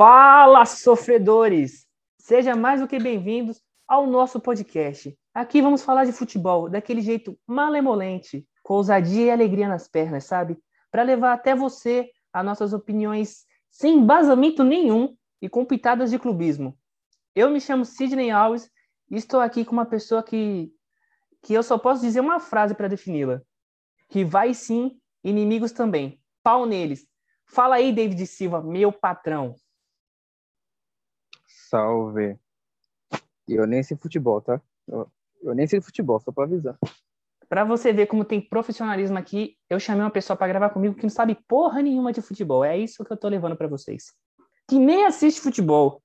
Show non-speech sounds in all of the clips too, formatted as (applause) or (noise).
Fala, sofredores! Sejam mais do que bem-vindos ao nosso podcast. Aqui vamos falar de futebol daquele jeito malemolente, com ousadia e alegria nas pernas, sabe? Para levar até você as nossas opiniões sem embasamento nenhum e com pitadas de clubismo. Eu me chamo Sidney Alves e estou aqui com uma pessoa que, que eu só posso dizer uma frase para defini-la. Rivais sim, inimigos também. Pau neles. Fala aí, David Silva, meu patrão. Salve. Eu nem sei futebol, tá? Eu, eu nem sei futebol, só para avisar. Para você ver como tem profissionalismo aqui, eu chamei uma pessoa para gravar comigo que não sabe porra nenhuma de futebol. É isso que eu tô levando para vocês. Que nem assiste futebol.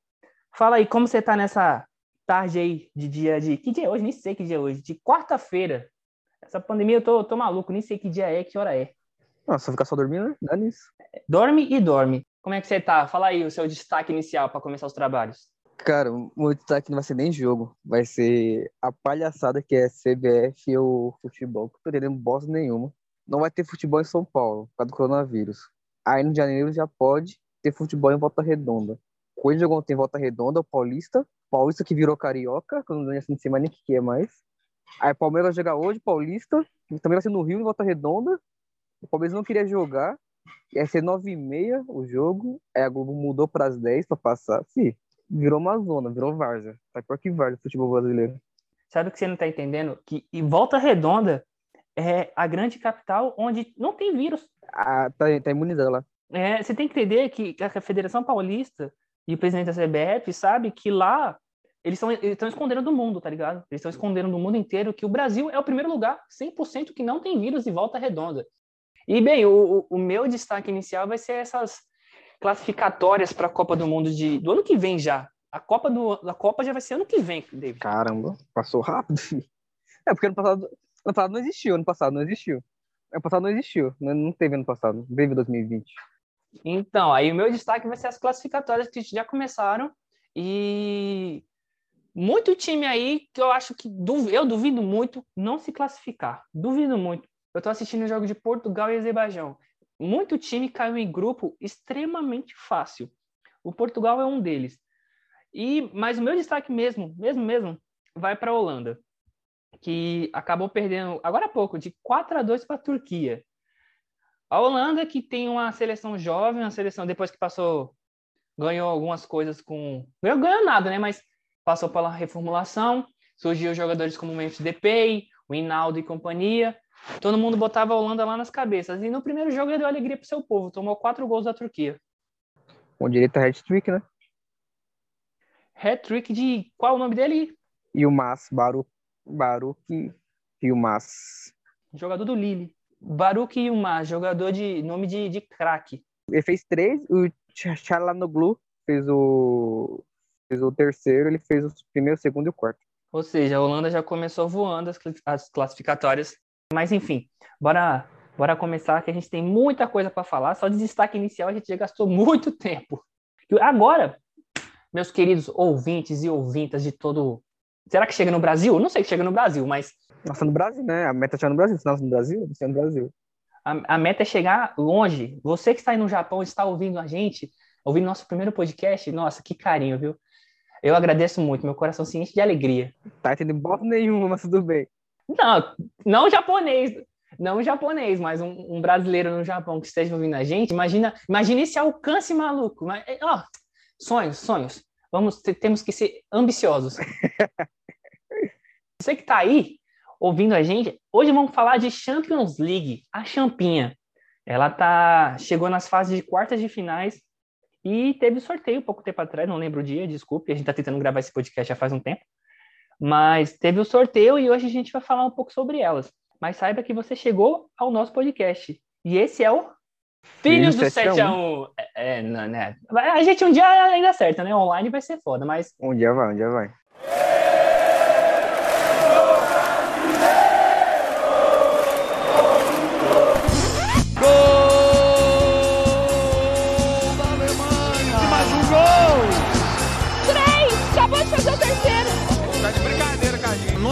Fala aí, como você tá nessa tarde aí de dia de. Que dia é hoje? Nem sei que dia é hoje. De quarta-feira. Essa pandemia eu tô, tô maluco, nem sei que dia é, que hora é. Nossa, ficar só dormindo, né? Dá nisso. Dorme e dorme. Como é que você tá? Fala aí o seu destaque inicial para começar os trabalhos. Cara, o meu destaque não vai ser nem jogo. Vai ser a palhaçada que é CBF e o futebol. Que eu tô bosta nenhuma. Não vai ter futebol em São Paulo, por causa do coronavírus. Aí no janeiro já pode ter futebol em Volta Redonda. Coisa jogou tem Volta Redonda, o Paulista. Paulista que virou Carioca, que eu não assim, sei mais nem o que é mais. Aí Palmeiras jogar hoje, Paulista. Também vai ser no Rio, em Volta Redonda. O Palmeiras não queria jogar. Ia ser 9h30 o jogo. Aí a Globo mudou para as 10 para passar. Sim, virou uma zona, virou várzea. Tá pior que várzea futebol brasileiro. Sabe o que você não tá entendendo? Que e Volta Redonda é a grande capital onde não tem vírus. Ah, tá, tá imunizada lá. É, você tem que entender que a Federação Paulista e o presidente da CBF sabe que lá eles estão escondendo do mundo, tá ligado? Eles estão escondendo do mundo inteiro que o Brasil é o primeiro lugar 100% que não tem vírus de volta redonda. E, bem, o, o meu destaque inicial vai ser essas classificatórias para a Copa do Mundo de, do ano que vem já. A Copa, do, a Copa já vai ser ano que vem, David. Caramba, passou rápido. (laughs) É, porque ano passado, ano passado não existiu, ano passado não existiu. Ano passado não existiu, não, não teve ano passado, teve 2020. Então, aí o meu destaque vai ser as classificatórias que já começaram e muito time aí que eu acho que eu duvido muito não se classificar. Duvido muito. Eu tô assistindo o jogo de Portugal e Azerbaijão. Muito time caiu em grupo extremamente fácil. O Portugal é um deles. E mas o meu destaque mesmo, mesmo mesmo, vai para a Holanda, que acabou perdendo agora há pouco de 4 a 2 para a Turquia. A Holanda que tem uma seleção jovem, uma seleção depois que passou ganhou algumas coisas com ganhou, ganhou nada, né, mas passou pela reformulação, surgiu jogadores como Memphis Depay, o Hinaldo e companhia, Todo mundo botava a Holanda lá nas cabeças. E no primeiro jogo ele deu alegria pro seu povo. Tomou quatro gols da Turquia. Com direito a hat-trick, né? Hat-trick de... Qual é o nome dele? Yilmaz. Baruch, Baruch Yilmaz. Jogador do Lille. Baruch Yilmaz. Jogador de... Nome de, de craque. Ele fez três. O Chalanoglu fez o... Fez o terceiro. Ele fez o primeiro, o segundo e o quarto. Ou seja, a Holanda já começou voando as classificatórias mas enfim, bora, bora começar que a gente tem muita coisa para falar. Só de destaque inicial a gente já gastou muito (laughs) tempo. Agora, meus queridos ouvintes e ouvintas de todo. Será que chega no Brasil? Não sei se chega no Brasil, mas. Nossa, no Brasil, né? A meta é chegar no Brasil. Se não no Brasil, você é no Brasil. A, a, meta é chegar longe. Você que está aí no Japão está ouvindo a gente, ouvindo nosso primeiro podcast, nossa, que carinho, viu? Eu agradeço muito, meu coração se enche de alegria. Tá entendendo bosta nenhuma, mas tudo bem. Não, não japonês, não japonês, mas um, um, brasileiro no Japão que esteja ouvindo a gente, imagina, imagina esse alcance maluco. Mas, ó, sonhos, sonhos. Vamos, temos que ser ambiciosos. (laughs) Você que está aí ouvindo a gente, hoje vamos falar de Champions League, a champinha. Ela tá chegou nas fases de quartas de finais e teve sorteio pouco tempo atrás, não lembro o dia, desculpe, a gente está tentando gravar esse podcast já faz um tempo. Mas teve o sorteio e hoje a gente vai falar um pouco sobre elas. Mas saiba que você chegou ao nosso podcast. E esse é o Filhos do 7 a 1. É, é, não, né? A gente um dia ainda acerta, né? Online vai ser foda, mas. Um dia vai, um dia vai.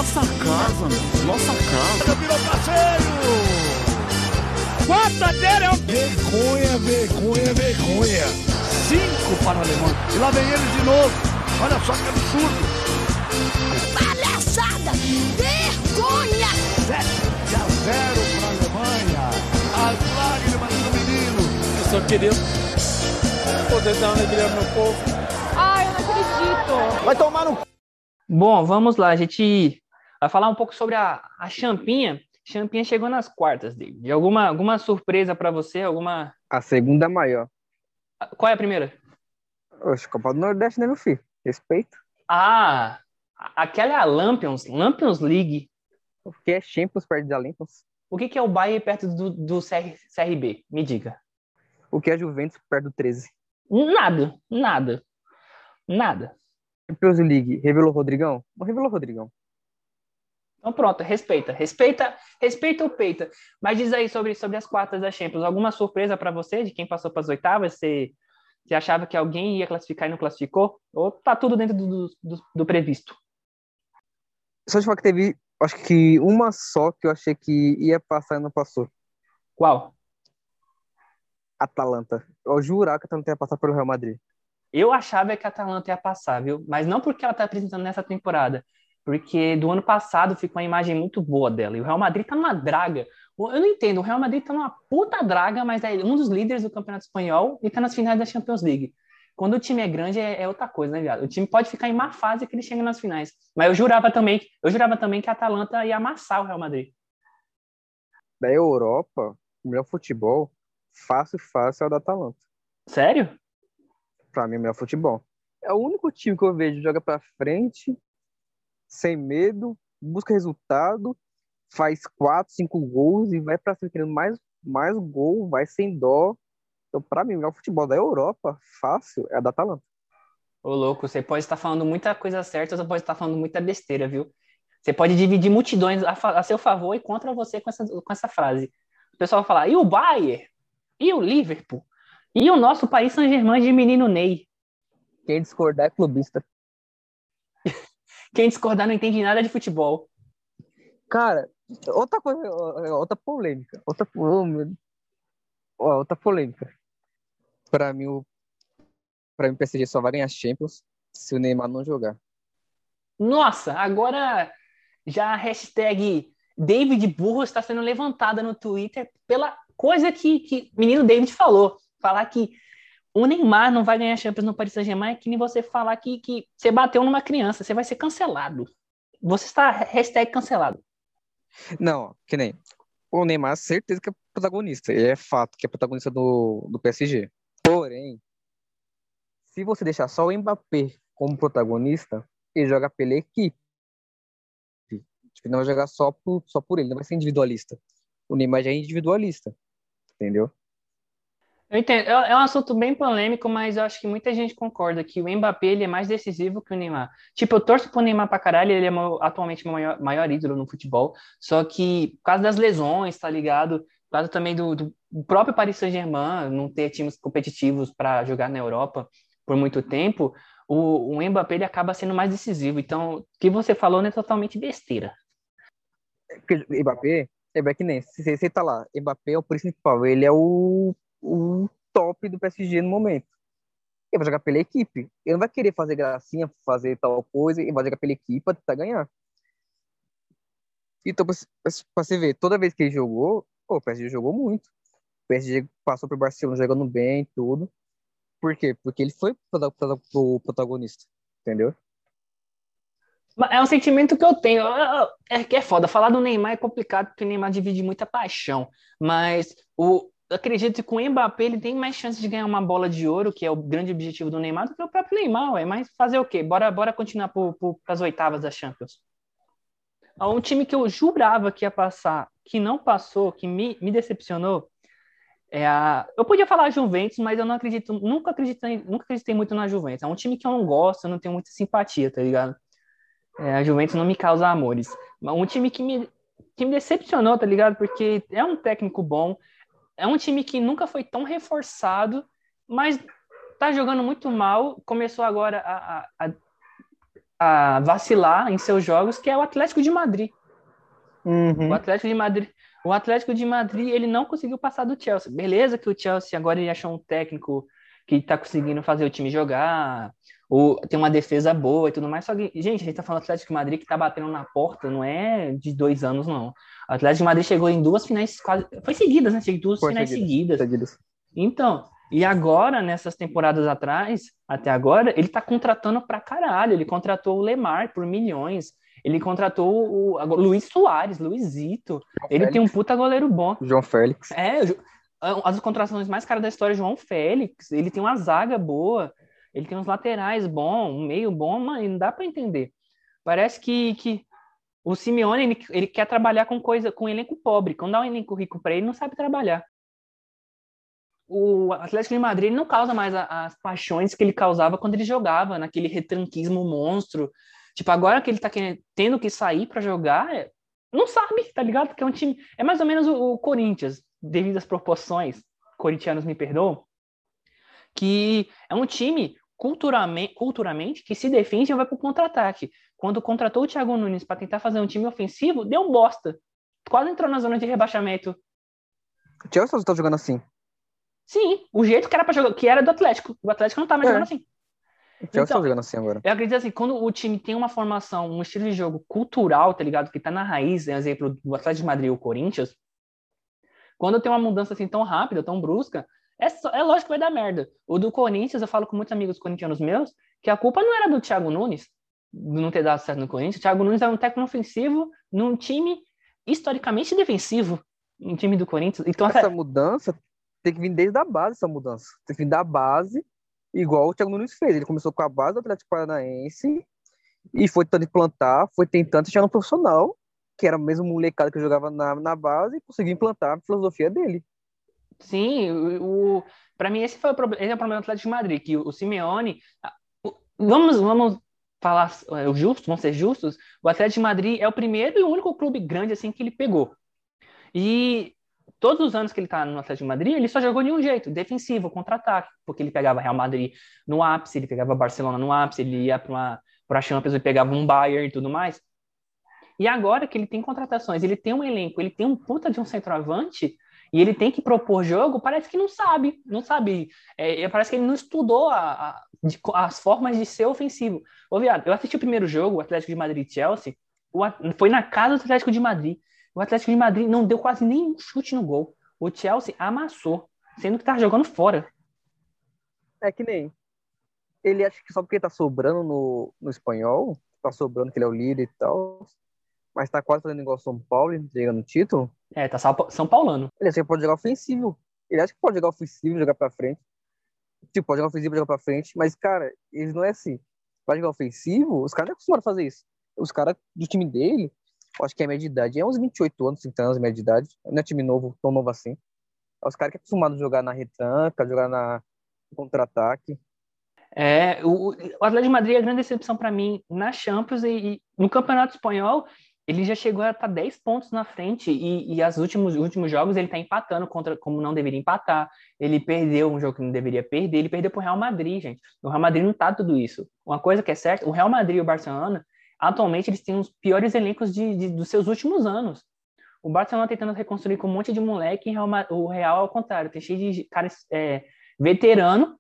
Nossa casa, Nossa casa. Virou passeio. Quarta dele é o... Vergonha, vergonha, vergonha. Cinco para a Alemanha. E lá vem eles de novo. Olha só que absurdo. Palhaçada! Vergonha! 7 a 0 para a Alemanha. As lágrimas do menino. Eu só queria poder dar uma alegria ao meu povo. Ai, eu não acredito. Vai tomar no Bom, vamos lá. A gente vai falar um pouco sobre a, a Champinha. Champinha chegou nas quartas, David. Alguma, alguma surpresa para você? Alguma. A segunda maior. Qual é a primeira? Oxe, Copa do Nordeste, né, meu filho? Respeito. Ah, aquela é a Lampions, Lampions League. O que é Champions perto da Olympians? O que, que é o Bayern perto do, do CR, CRB? Me diga. O que é Juventus perto do 13? Nada, nada, nada. Champions League, revelou Rodrigão? Não revelou Rodrigão. Então pronto, respeita, respeita, respeita o peita. Mas diz aí sobre, sobre as quartas da Champions. Alguma surpresa para você de quem passou para as oitavas? Você, você achava que alguém ia classificar e não classificou? Ou tá tudo dentro do, do, do previsto? Só de falar que teve, acho que uma só que eu achei que ia passar e não passou. Qual? Atalanta. Eu jurava que a Atalanta ia passar pelo Real Madrid. Eu achava que a Atalanta ia passar, viu? Mas não porque ela tá apresentando nessa temporada. Porque do ano passado ficou uma imagem muito boa dela. E o Real Madrid tá numa draga. Eu não entendo, o Real Madrid tá numa puta draga, mas é um dos líderes do Campeonato Espanhol e tá nas finais da Champions League. Quando o time é grande é, é outra coisa, né, viado? O time pode ficar em má fase que ele chega nas finais. Mas eu jurava também, eu jurava também que a Atalanta ia amassar o Real Madrid. Da Europa, o melhor futebol, fácil, fácil, é o da Atalanta. Sério? Pra mim, o melhor futebol. É o único time que eu vejo joga pra frente, sem medo, busca resultado, faz quatro, cinco gols e vai pra cima querendo mais, mais gol, vai sem dó. Então, pra mim, o melhor futebol da Europa, fácil, é a da Atalanta. Ô, louco, você pode estar falando muita coisa certa, você pode estar falando muita besteira, viu? Você pode dividir multidões a, a seu favor e contra você com essa, com essa frase. O pessoal vai falar, e o Bayern? E o Liverpool? E o nosso país Saint-Germain de menino Ney? Quem discordar é clubista. Quem discordar não entende nada de futebol. Cara, outra coisa, outra polêmica. Outra, outra polêmica. Pra mim, o pra mim, o PSG só vai ganhar Champions se o Neymar não jogar. Nossa, agora já a hashtag David Burro está sendo levantada no Twitter pela coisa que, que o menino David falou. Falar que o Neymar não vai ganhar Champions no Paris Saint-Germain é que nem você falar que, que você bateu numa criança, você vai ser cancelado. Você está hashtag cancelado. Não, que nem. O Neymar, certeza que é protagonista. Ele é fato que é protagonista do, do PSG. Porém, se você deixar só o Mbappé como protagonista, ele joga pela equipe. Tipo, não vai jogar só por, só por ele, não vai ser individualista. O Neymar já é individualista. Entendeu? Eu entendo. É é um assunto bem polêmico, mas eu acho que muita gente concorda que o Mbappé ele é mais decisivo que o Neymar. Tipo, eu torço pro Neymar pra caralho, ele é atualmente o maior, maior ídolo no futebol. Só que por causa das lesões, tá ligado? Por causa também do, do próprio Paris Saint-Germain não ter times competitivos para jogar na Europa por muito tempo, o, o Mbappé ele acaba sendo mais decisivo. Então, o que você falou não é totalmente besteira. Mbappé, é que nem, se você tá lá, Mbappé é o principal, ele é o, o top do PSG no momento. Ele vai jogar pela equipe. Ele não vai querer fazer gracinha, fazer tal coisa, ele vai jogar pela equipe pra tentar ganhar. Então, pra você ver, toda vez que ele jogou, pô, o PSG jogou muito. O PSG passou pro Barcelona jogando bem tudo. Por quê? Porque ele foi o protagonista, entendeu? É um sentimento que eu tenho. É que é foda. Falar do Neymar é complicado porque o Neymar divide muita paixão. Mas o, acredito que com o Mbappé ele tem mais chance de ganhar uma bola de ouro, que é o grande objetivo do Neymar, do que o próprio Neymar, ué. Mas fazer o quê? Bora, bora continuar para as oitavas da Champions. Um time que eu jurava que ia passar, que não passou, que me, me decepcionou, é a. Eu podia falar Juventus, mas eu não acredito, nunca acreditei, nunca acreditei muito na Juventus. É um time que eu não gosto, eu não tenho muita simpatia, tá ligado? É, a Juventus não me causa amores. Um time que me, que me decepcionou, tá ligado? Porque é um técnico bom, é um time que nunca foi tão reforçado, mas tá jogando muito mal. Começou agora a, a, a, vacilar em seus jogos, que é o Atlético de Madrid. O Atlético de Madrid, o Atlético de Madrid, ele não conseguiu passar do Chelsea. Beleza que o Chelsea agora ele achou um técnico que tá conseguindo fazer o time jogar, tem uma defesa boa e tudo mais. Só que, gente, a gente tá falando do Atlético de Madrid que tá batendo na porta, não é de dois anos, não. O Atlético de Madrid chegou em duas finais quase. Foi seguidas, né? Chegou em duas Foi finais seguidas, seguidas. Então, e agora, nessas temporadas atrás, até agora, ele tá contratando pra caralho. Ele contratou o Lemar por milhões. Ele contratou o agora, Luiz Soares, Luizito. Ele tem um puta goleiro bom. João Félix. É, o Ju- as contratações mais caras da história, João Félix. Ele tem uma zaga boa. Ele tem uns laterais bons, um meio bom, mas não dá pra entender. Parece que, que o Simeone ele, ele quer trabalhar com coisa com elenco pobre. Quando dá um elenco rico pra ele, não sabe trabalhar. O Atlético de Madrid não causa mais a- as paixões que ele causava quando ele jogava, naquele retranquismo monstro. Tipo, agora que ele tá querendo, tendo que sair pra jogar, é- não sabe, tá ligado? Porque é um time. É mais ou menos o, o Corinthians, devido às proporções, corintianos me perdoam, que é um time culturalmente, culturalmente que se defende e vai pro contra-ataque. Quando contratou o Thiago Nunes para tentar fazer um time ofensivo, deu bosta. Quase entrou na zona de rebaixamento. O Chelsea tá jogando assim. Sim, o jeito que era para jogar, que era do Atlético. O Atlético não tá mais É. jogando assim. O Chelsea Então, tá jogando assim agora. Eu acredito assim, quando o time tem uma formação, um estilo de jogo cultural, tá ligado? Que tá na raiz, é um exemplo do Atlético de Madrid e o Corinthians. Quando tem uma mudança assim tão rápida, tão brusca, é, só- é lógico que vai dar merda. O do Corinthians, eu falo com muitos amigos corintianos meus, que a culpa não era do Thiago Nunes, de não ter dado certo no Corinthians. O Thiago Nunes era um técnico ofensivo num time historicamente defensivo, um time do Corinthians. Então, Essa mudança tem que vir desde a base, essa mudança. Tem que vir da base, igual o Thiago Nunes fez. Ele começou com a base do Atlético Paranaense e foi tentando implantar, foi tentando chegar no profissional, que era o mesmo molecado que jogava na, na base, e conseguiu implantar a filosofia dele. Sim, o, para mim esse foi o problema, esse é o problema do Atlético de Madrid, que o, o Simeone, vamos vamos falar é, o justo, vamos ser justos, o Atlético de Madrid é o primeiro e único clube grande assim que ele pegou. E todos os anos que ele tá no Atlético de Madrid, ele só jogou de um jeito, defensivo, contra-ataque, porque ele pegava Real Madrid no ápice, ele pegava Barcelona no ápice, ele ia para uma para Champions e pegava um Bayern e tudo mais. E agora que ele tem contratações, ele tem um elenco, ele tem um puta de um centroavante, e ele tem que propor jogo, parece que não sabe, não sabe. É, é, parece que ele não estudou a- a- de- as formas de ser ofensivo. Ô, viado, eu assisti o primeiro jogo, o Atlético de Madrid Chelsea, o foi na casa do Atlético de Madrid. O Atlético de Madrid não deu quase nenhum chute no gol. O Chelsea amassou, sendo que tá jogando fora. É que nem. Ele acha que só porque tá sobrando no, no espanhol, tá sobrando que ele é o líder e tal, mas tá quase fazendo igual São Paulo, entregando o título, É, tá São Pa- São Paulano. ele acha que pode jogar ofensivo. Ele acha que pode jogar ofensivo, jogar pra frente. Tipo, pode jogar ofensivo, jogar pra frente, mas, cara, ele não é assim. Vai jogar ofensivo, os caras não acostumaram a fazer isso. Os caras do time dele, acho que a média de idade é uns 28 anos, 30 anos, média de idade. Não é time novo, tão novo assim. É os caras que é a jogar na retranca, jogar na contra-ataque. É, o, o Atlético de Madrid é a grande decepção para mim na Champions e, e no Campeonato Espanhol. Ele já chegou a estar 10 pontos na frente e, e os últimos, últimos jogos ele está empatando contra como não deveria empatar. Ele perdeu um jogo que não deveria perder. Ele perdeu para o Real Madrid, gente. O Real Madrid não tá tudo isso. Uma coisa que é certa: o Real Madrid e o Barcelona, atualmente, eles têm os piores elencos de, de- dos seus últimos anos. O Barcelona tentando reconstruir com um monte de moleque, e o Real, ao contrário, tem cheio de caras é, veterano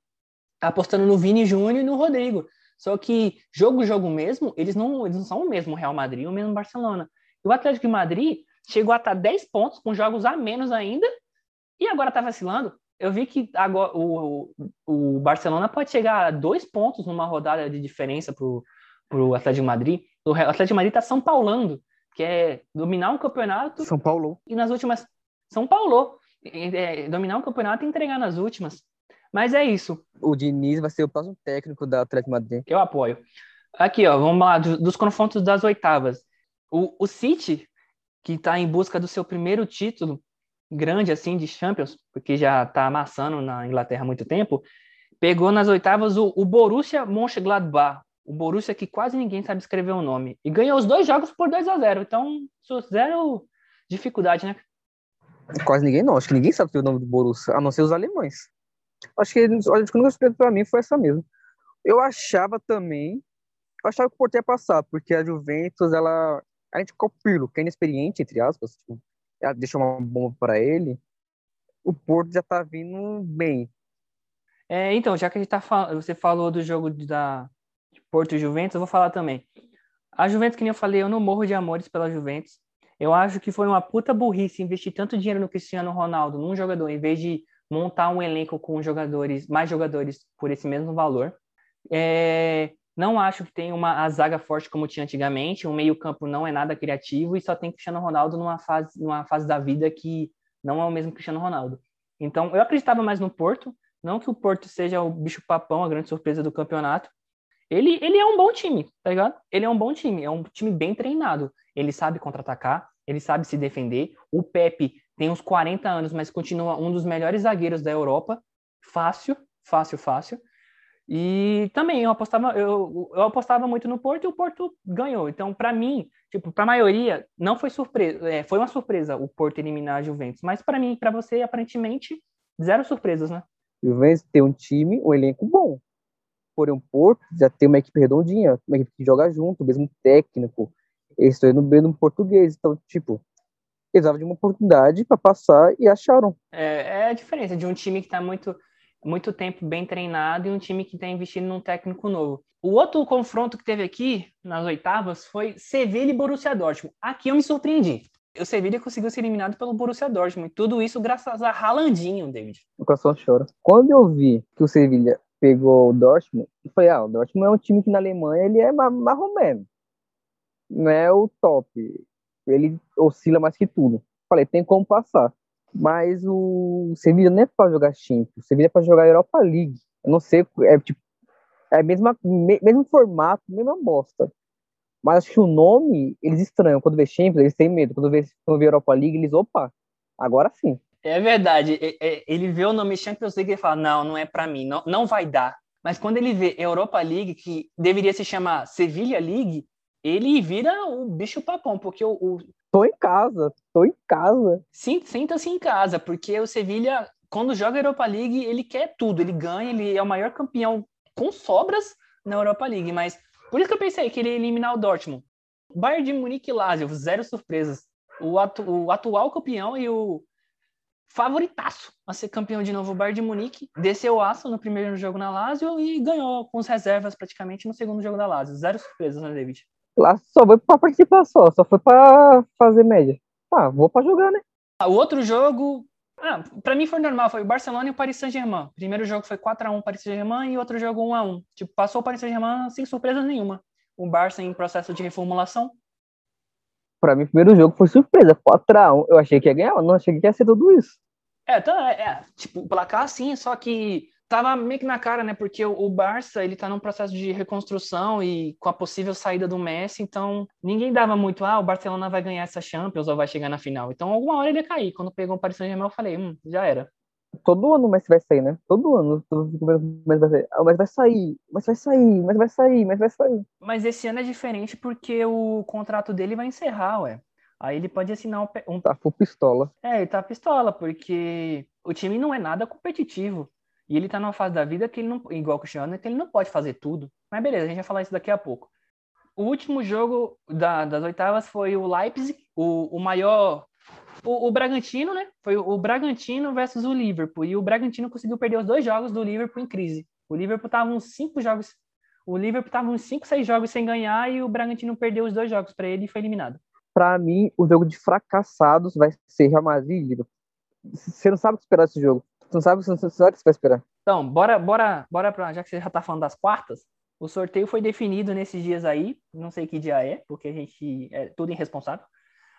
apostando no Vini Júnior e no Rodrigo. Só que jogo, jogo mesmo, eles não, eles não são o mesmo Real Madrid, o mesmo Barcelona. E o Atlético de Madrid chegou a estar 10 pontos, com jogos a menos ainda, e agora tá vacilando. Eu vi que agora o, o, o Barcelona pode chegar a dois pontos numa rodada de diferença pro, pro Atlético de Madrid. O Atlético de Madrid tá São Paulando, que é dominar um campeonato São Paulo. e nas últimas. São Paulo. É, dominar um campeonato e entregar nas últimas. Mas é isso. O Diniz vai ser o próximo técnico da Atlético Madrid. Eu apoio. Aqui, ó, vamos lá, do- dos confrontos das oitavas. O, o City, que está em busca do seu primeiro título grande, assim, de Champions, porque já está amassando na Inglaterra há muito tempo, pegou nas oitavas o, o Borussia Mönchengladbach, o Borussia que quase ninguém sabe escrever o nome, e ganhou os dois jogos por 2 a 0 Então, zero dificuldade, né? Quase ninguém não. Acho que ninguém sabe o nome do Borussia, a não ser os alemães. Acho que que a única surpresa pra mim foi essa mesmo. Eu achava também, eu achava que o Porto ia passar, porque a Juventus, ela, a gente pilo, que é inexperiente, entre aspas, tipo, ela deixou uma bomba para ele. O Porto já tá vindo bem. É, então, já que a gente tá falando, você falou do jogo da Porto e Juventus, eu vou falar também. A Juventus, que nem eu falei, eu não morro de amores pela Juventus. Eu acho que foi uma puta burrice investir tanto dinheiro no Cristiano Ronaldo, num jogador, em vez de montar um elenco com jogadores, mais jogadores por esse mesmo valor. É, não acho que tem uma a zaga forte como tinha antigamente. O meio-campo não é nada criativo e só tem Cristiano Ronaldo numa fase, numa fase da vida que não é o mesmo Cristiano Ronaldo. Então, eu acreditava mais no Porto. Não que o Porto seja o bicho-papão, a grande surpresa do campeonato. Ele, ele é um bom time, tá ligado? Ele é um bom time, é um time bem treinado. Ele sabe contra-atacar, ele sabe se defender. O Pepe tem uns 40 anos, mas continua um dos melhores zagueiros da Europa. Fácil, fácil, fácil. E também eu apostava, eu, eu apostava muito no Porto e o Porto ganhou. Então, para mim, tipo, para a maioria, não foi surpresa, é, foi uma surpresa o Porto eliminar a Juventus, mas para mim, para você, aparentemente, zero surpresas, né? Juventus tem um time, um elenco bom. Porém, o Porto já tem uma equipe redondinha, uma equipe que joga junto, mesmo técnico. Eles estão no português, então, tipo, eles de uma oportunidade para passar e acharam. É, é a diferença de um time que está muito muito tempo bem treinado e um time que está investindo num técnico novo. O outro confronto que teve aqui, nas oitavas, foi Sevilla e Borussia Dortmund. Aqui eu me surpreendi. O Sevilla conseguiu ser eliminado pelo Borussia Dortmund. Tudo isso graças a Ralandinho, David. O coração chora. Quando eu vi que o Sevilla pegou o Dortmund, eu falei, ah, o Dortmund é um time que na Alemanha ele é marromeno. Não é o top. Ele oscila mais que tudo. Falei, tem como passar. Mas o Sevilla não é para jogar Champions, o Sevilla é para jogar Europa League. Eu não sei, é tipo, é mesma, mesmo formato, mesma bosta. Mas acho que o nome, eles estranham. Quando vê Champions, eles têm medo. Quando vê, quando vê Europa League, eles, opa, agora sim. É verdade. Ele vê o nome Champions League e fala, não, não é para mim, não, não vai dar. Mas quando ele vê Europa League, que deveria se chamar Sevilla League, ele vira o bicho papão, porque o, o... Tô em casa, tô em casa. Senta-se em casa, porque o Sevilha, quando joga a Europa League, ele quer tudo, ele ganha, ele é o maior campeão com sobras na Europa League, mas por isso que eu pensei que ele ia eliminar o Dortmund. Bayern de Munique e Lazio, zero surpresas. O, atu o atual campeão e o favoritaço a ser campeão de novo, o Bayern de Munique, desceu o aço no primeiro jogo na Lazio e ganhou com as reservas praticamente no segundo jogo da Lazio. Zero surpresas, né, David? Lá só foi pra participar só, só foi pra fazer média. Ah, vou pra jogar, né? Ah, o outro jogo, ah, pra mim foi normal, foi o Barcelona e o Paris Saint-Germain. Primeiro jogo foi 4x1 Paris Saint-Germain e outro jogo 1x1. Tipo, passou o Paris Saint-Germain sem surpresa nenhuma. O Barça em processo de reformulação. Pra mim, o primeiro jogo foi surpresa, 4x1. Eu achei que ia ganhar, mas não achei que ia ser tudo isso. É, tá, é, é tipo, placar sim, só que tava meio que na cara, né? Porque o, o Barça, ele tá num processo de reconstrução e com a possível saída do Messi, então ninguém dava muito, ah, o Barcelona vai ganhar essa Champions ou vai chegar na final. Então alguma hora ele ia cair. Quando pegou o Paris Saint-Germain, eu falei, hum, já era. Todo ano o Messi vai sair, né? Todo ano o Messi vai sair. Ah, o Messi vai sair, o Messi vai sair, o Messi vai sair, o Messi vai sair. Mas esse ano é diferente porque o contrato dele vai encerrar, ué. Aí ele pode assinar um... um... Tá full pistola. É, ele tá pistola, porque o time não é nada competitivo. E ele tá numa fase da vida que ele não, igual o Cristiano, que ele não pode fazer tudo. Mas beleza, a gente vai falar isso daqui a pouco. O último jogo da, das oitavas foi o Leipzig, o, o maior. O, o, Bragantino, né? Foi o Bragantino versus o Liverpool. E o Bragantino conseguiu perder os dois jogos do Liverpool em crise. O Liverpool tava uns cinco jogos. O Liverpool tava uns cinco, seis jogos sem ganhar e o Bragantino perdeu os dois jogos para ele e foi eliminado. Para mim, o jogo de fracassados vai ser Real Madrid e Liverpool. Você não sabe o que esperar desse jogo. Tu não sabe, não sabe você vai esperar. Então, bora, bora, bora pra. Já que você já tá falando das quartas, o sorteio foi definido nesses dias aí. Não sei que dia é, porque a gente é tudo irresponsável.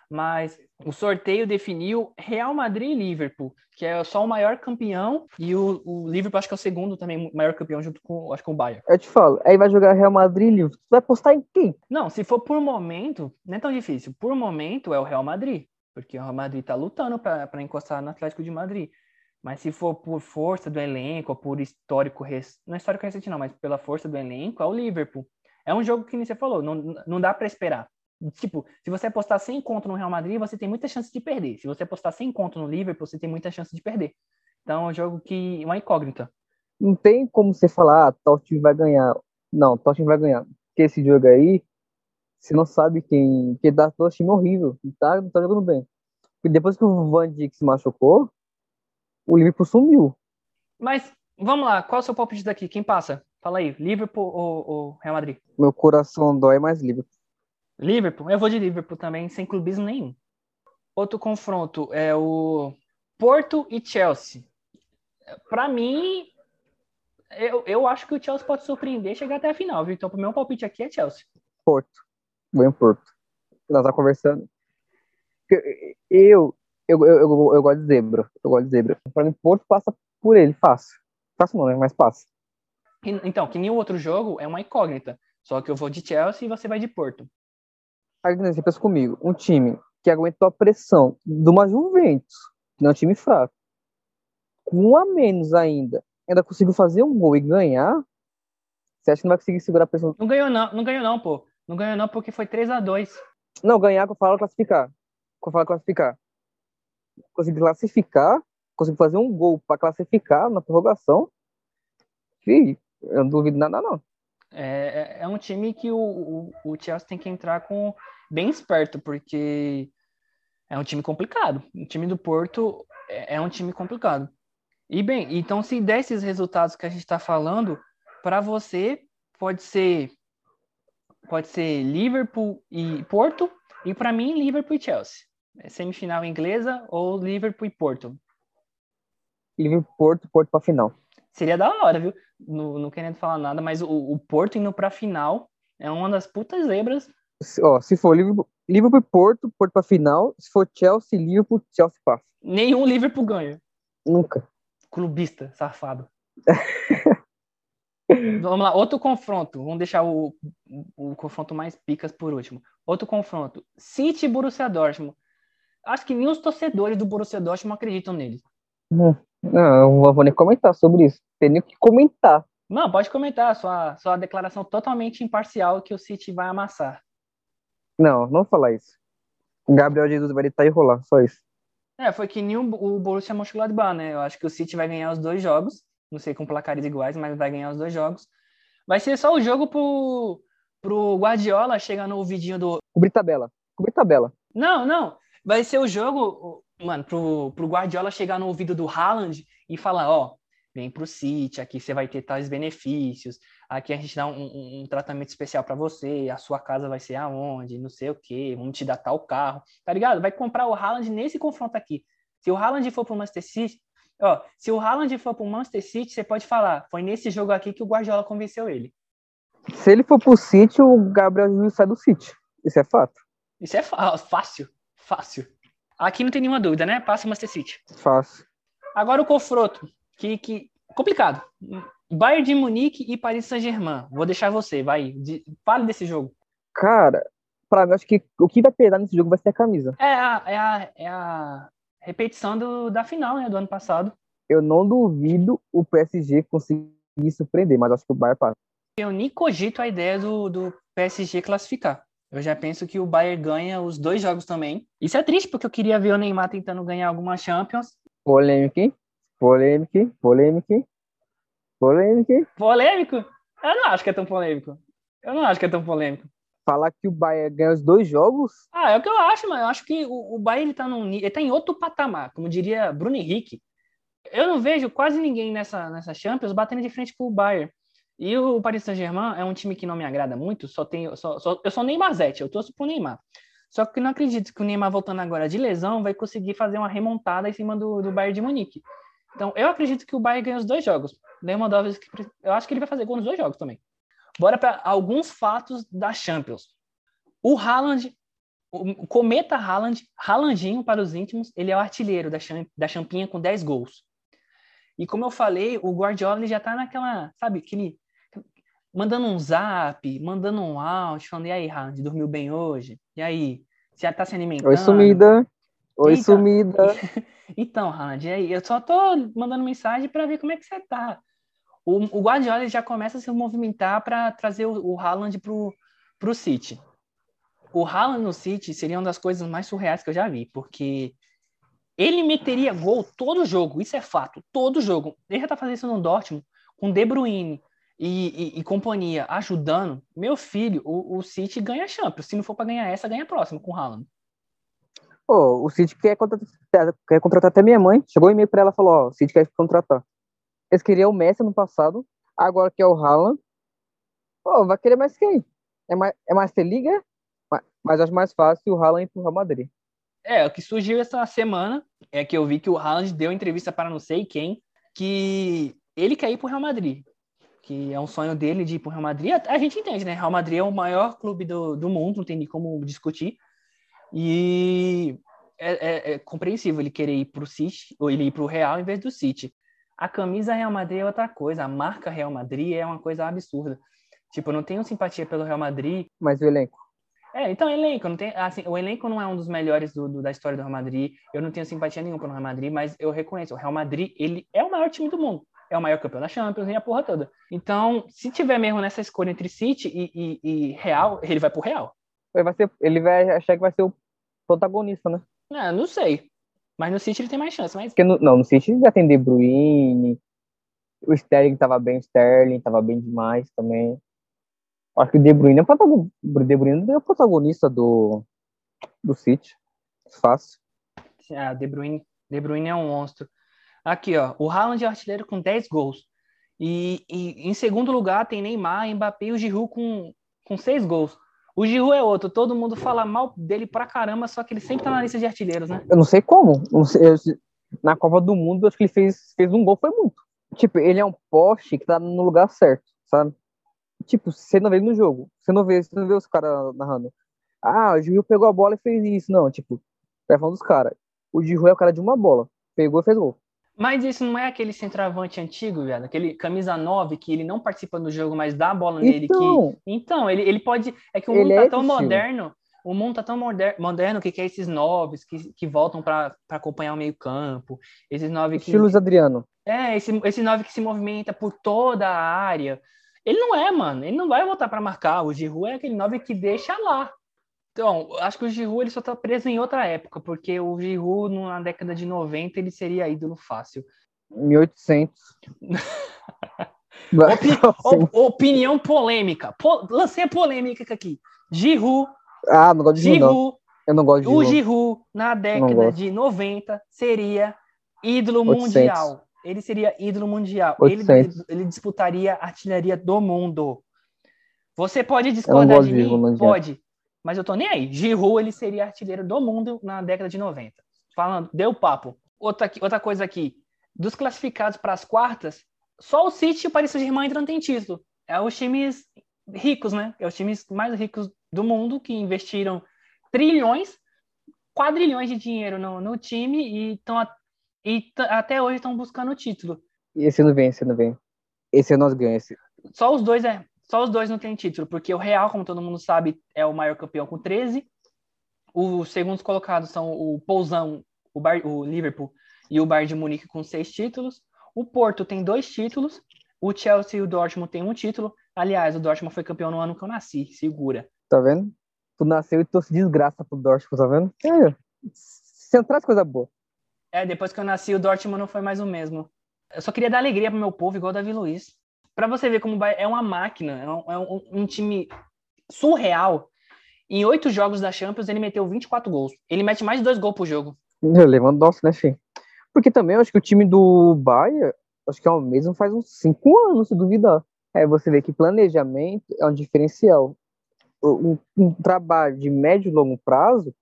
Mas o sorteio definiu Real Madrid e Liverpool, que é só o maior campeão, e o, o Liverpool acho que é o segundo também maior campeão, junto com, acho com o Bayern. Eu te falo, aí vai jogar Real Madrid e Liverpool. Tu vai apostar em quem? Não, se for por momento, não é tão difícil. Por momento é o Real Madrid, porque o Real Madrid tá lutando para encostar no Atlético de Madrid. Mas se for por força do elenco, ou por histórico, res... não é histórico recente não, mas pela força do elenco, é o Liverpool. É um jogo que você falou, não, não dá para esperar. Tipo, se você apostar 100 conto no Real Madrid, você tem muita chance de perder. Se você apostar 100 conto no Liverpool, você tem muita chance de perder. Então é um jogo que uma incógnita. Não tem como você falar, ah, tal time vai ganhar. Não, tal time vai ganhar. Porque esse jogo aí, você não sabe quem. Que dá todo time horrível. Tá, não tá jogando bem. Porque depois que o Van Dijk se machucou, o Liverpool sumiu. Mas Vamos lá, qual é o seu palpite daqui? Quem passa? Fala aí, Liverpool ou, ou Real Madrid? Meu coração dói mais livre. Liverpool? Eu vou de Liverpool também, sem clubismo nenhum. Outro confronto é o Porto e Chelsea. Para mim, eu, eu acho que o Chelsea pode surpreender e chegar até a final, viu? Então, o meu palpite aqui é Chelsea. Porto. Vou em Porto. Nós tá conversando. Eu, eu, eu, eu, eu gosto de zebra. Eu gosto de zebra. Pra mim, Porto passa por ele, fácil. Fácil não, né? Mas passa. Então, que nem o outro jogo é uma incógnita. Só que eu vou de Chelsea e você vai de Porto. Aí você pensa comigo, um time que aguentou a pressão de uma Juventus, que não é um time fraco, com um a menos ainda, ainda conseguiu fazer um gol e ganhar, você acha que não vai conseguir segurar a pressão? Não ganhou não, não ganhou não, pô. Não ganhou não porque foi 3 a 2 Não, ganhar, que eu falo classificar. Que eu falo classificar. Conseguir classificar, conseguir fazer um gol para classificar na prorrogação, Fih, eu não duvido nada, não. É, é- é um time que o, o, o Chelsea tem que entrar com bem esperto, porque é um time complicado. O time do Porto é, é um time complicado. E bem, então se der esses resultados que a gente está falando, para você pode ser pode ser Liverpool e Porto, e para mim Liverpool e Chelsea. É semifinal inglesa ou Liverpool e Porto. Liverpool, Porto, Porto pra final. Seria da hora, viu? Não, não querendo falar nada, mas o, o Porto indo pra final é uma das putas zebras. Se, ó, se for Liverpool, Liverpool Porto, Porto pra final. Se for Chelsea, Liverpool, Chelsea passa. Nenhum Liverpool ganha. Nunca. Clubista, safado. (laughs) Vamos lá, outro confronto. Vamos deixar o, o, o confronto mais picas por último. Outro confronto. City Borussia Dortmund. Acho que nem os torcedores do Borussia Dortmund acreditam nele. Não, eu não vou nem comentar sobre isso. Tem nem o que comentar. Não, pode comentar a sua, sua declaração totalmente imparcial que o City vai amassar. Não, não falar isso. Gabriel Jesus vai deitar e rolar, só isso. É, foi que nem o, o Borussia Mönchengladbach, né? Eu acho que o City vai ganhar os dois jogos. Não sei com placares iguais, mas vai ganhar os dois jogos. Vai ser só o jogo pro, pro Guardiola chegar no ouvidinho do. Cobrir tabela. Cobrir tabela. Não, não. Vai ser o jogo, mano, pro, pro Guardiola chegar no ouvido do Haaland e falar: ó, vem pro City, aqui você vai ter tais benefícios, aqui a gente dá um, um- um tratamento especial pra você, a sua casa vai ser aonde, não sei o quê, vamos te dar tal carro, tá ligado? Vai comprar o Haaland nesse confronto aqui. Se o Haaland for pro Manchester City, ó, se o Haaland for pro Manchester City, você pode falar, foi nesse jogo aqui que o Guardiola convenceu ele. Se ele for pro City, o Gabriel Jesus sai do City. Isso é fato. Isso é fá- fácil, fácil. Aqui não tem nenhuma dúvida, né? Passa o Manchester City. Fácil. Agora o confronto, que, que complicado. Bayern de Munique e Paris Saint-Germain. Vou deixar você, vai. De- fale desse jogo. Cara, pra mim, acho que o que vai pesar nesse jogo vai ser a camisa. É a, é a, é a repetição do, da final, né, do ano passado. Eu não duvido o PSG conseguir surpreender, mas acho que o Bayern passa. Eu nem cogito a ideia do, do PSG classificar. Eu já penso que o Bayern ganha os dois jogos também. Isso é triste, porque eu queria ver o Neymar tentando ganhar alguma Champions. Polêmica? Polêmica, polêmica, hein? polêmica. hein? Polêmico? Eu não acho que é tão polêmico. Eu não acho que é tão polêmico. Falar que o Bayern ganha os dois jogos, Ah, é o que eu acho, mano. Eu acho que o, o Bayern ele tá, num, ele tá em outro patamar, como diria Bruno Henrique. Eu não vejo quase ninguém nessa, nessa Champions batendo de frente com o Bayern. E o Paris Saint-Germain é um time que não me agrada muito, só tenho, só, só- eu sou Neymarzete, eu torço pro Neymar. Só que não acredito que o Neymar voltando agora de lesão vai conseguir fazer uma remontada em cima do, do Bayern de Munique. Então, eu acredito que o Bayern ganha os dois jogos. Lewandowski, eu acho que ele vai fazer gol nos dois jogos também. Bora para alguns fatos da Champions. O Haaland, o cometa Haaland, Haalandinho para os íntimos, ele é o artilheiro da, cham- da Champinha com 10 gols. E como eu falei, o Guardiola já tá naquela, sabe, aquele mandando um zap, mandando um áudio, falando, e aí, Haaland, dormiu bem hoje? E aí, já tá se alimentando? oi sumida, oi Eita. sumida. (laughs) Então, e aí? Eu só tô mandando mensagem para ver como é que você tá. O, o Guardiola já começa a se movimentar para trazer o, o Haaland pro, pro City. O Haaland no City seria uma das coisas mais surreais que eu já vi, porque ele meteria gol todo jogo, isso é fato, todo jogo. Ele já tá fazendo isso no Dortmund, com De Bruyne e, e- e companhia ajudando. Meu filho, o, o City ganha a Champions. Se não for para ganhar essa, ganha a próxima com o Haaland. Pô, o City quer contratar, quer contratar até minha mãe. Chegou um e-mail pra ela e falou: Ó, o City quer contratar. Eles queriam o Messi no passado, agora que é o Haaland. Pô, vai querer mais quem? É mais, é mais ter liga? Ma- Mas acho mais fácil o Haaland ir pro Real Madrid. É, o que surgiu essa semana é que eu vi que o Haaland deu entrevista para não sei quem, que ele quer ir pro Real Madrid. Que é um sonho dele de ir pro Real Madrid. A, gente entende, né? Real Madrid é o maior clube do, do mundo, não tem nem como discutir. E é, é- é compreensível ele querer ir pro City, ou ele ir pro Real em vez do City. A camisa Real Madrid é outra coisa, a marca Real Madrid é uma coisa absurda. Tipo, eu não tenho simpatia pelo Real Madrid, Mas o elenco. é, então, elenco, não tem, assim, o elenco não é um dos melhores do, do- da história do Real Madrid. Eu não tenho simpatia nenhuma pelo Real Madrid, mas eu reconheço, o Real Madrid, ele é o maior time do mundo. É o maior campeão da Champions e a porra toda. Então, se tiver mesmo nessa escolha entre City e, e- e Real, ele vai pro Real. Ele vai, ser, ele vai achar que vai ser o protagonista, né? É, não sei. Mas no City ele tem mais chance, mas Porque no, não, no City já tem De Bruyne, o Sterling tava bem, o Sterling tava bem demais também. Acho que o De Bruyne é o protagonista, De Bruyne é o protagonista do, do City. Fácil. ah, De Bruyne, De Bruyne é um monstro. Aqui, ó, o Haaland é artilheiro com 10 gols. E, e em segundo lugar tem Neymar, Mbappé e o Giroud com, com 6 gols. O Giroud é outro, todo mundo fala mal dele pra caramba, só que ele sempre tá na lista de artilheiros, né? Eu não sei como. Não sei, eu- na Copa do Mundo, acho que ele fez, fez um gol, foi muito. Tipo, ele é um poste que tá no lugar certo, sabe? Tipo, você não vê no jogo. Você não vê, você não vê os caras narrando. Ah, o Giroud pegou a bola e fez isso. Não, tipo, tá falando dos caras. O Giroud é o cara de uma bola. Pegou e fez gol. Mas isso não é aquele centroavante antigo, viado? Aquele camisa 9 que ele não participa do jogo, mas dá a bola nele que Então, Então, ele, ele pode. É que o mundo é tá esse tão moderno. O mundo tá tão moder- moderno que quer esses noves que, que voltam para acompanhar o meio-campo. Esses nove que. estilo Luiz Adriano. É, esse, esse nove que se movimenta por toda a área. Ele não é, mano. Ele não vai voltar para marcar. O Giroud é aquele nove que deixa lá. Então, acho que o Giroud ele só tá preso em outra época, porque o Giroud na década de 90 ele seria ídolo fácil. 1800. (laughs) Opi- Assim, O- opinião polêmica. Po- lancei a polêmica aqui. Giroud, ah, não gosto de Giroud. Giroud Eu não gosto de O Giroud. Giroud, na década de 90, seria ídolo 800. mundial. Ele seria ídolo mundial. Ele, 800. ele disputaria a artilharia do mundo. Você pode discordar de de Giroud, mim? Pode. Mas eu tô nem aí. Giroud, ele seria artilheiro do mundo na década de 90. Falando, deu papo. Outra, outra coisa aqui. Dos classificados para as quartas, só o City e o Paris Saint-Germain ainda não tem título. É os times ricos, né? É os times mais ricos do mundo que investiram trilhões, quadrilhões de dinheiro no, no time e, tão, e até hoje estão buscando o título. Esse ano vem, esse ano vem. Esse ano nós ganhamos. Esse... Só os dois é, só os dois não têm título, porque o Real, como todo mundo sabe, é o maior campeão com 13. Os segundos colocados são o Pousão, o, Bar, o Liverpool e o Bayern de Munique com seis títulos. O Porto tem dois títulos. O Chelsea e o Dortmund têm um título. Aliás, o Dortmund foi campeão no ano que eu nasci, segura. Tá vendo? Tu nasceu e trouxe desgraça pro Dortmund, tá vendo? É. Você traz coisa boa. É, depois que eu nasci, o Dortmund não foi mais o mesmo. Eu só queria dar alegria pro meu povo, igual o Davi Luiz. Pra você ver como é uma máquina, é um, é um- um time surreal. Em oito jogos da Champions, ele meteu 24 gols. Ele mete mais de dois gols por jogo. Lewandowski, né, filho? Porque também eu acho que o time do Bayern, acho que é o mesmo faz uns cinco anos, se duvidar. É, você vê que planejamento é um diferencial. Um, um trabalho de médio e longo prazo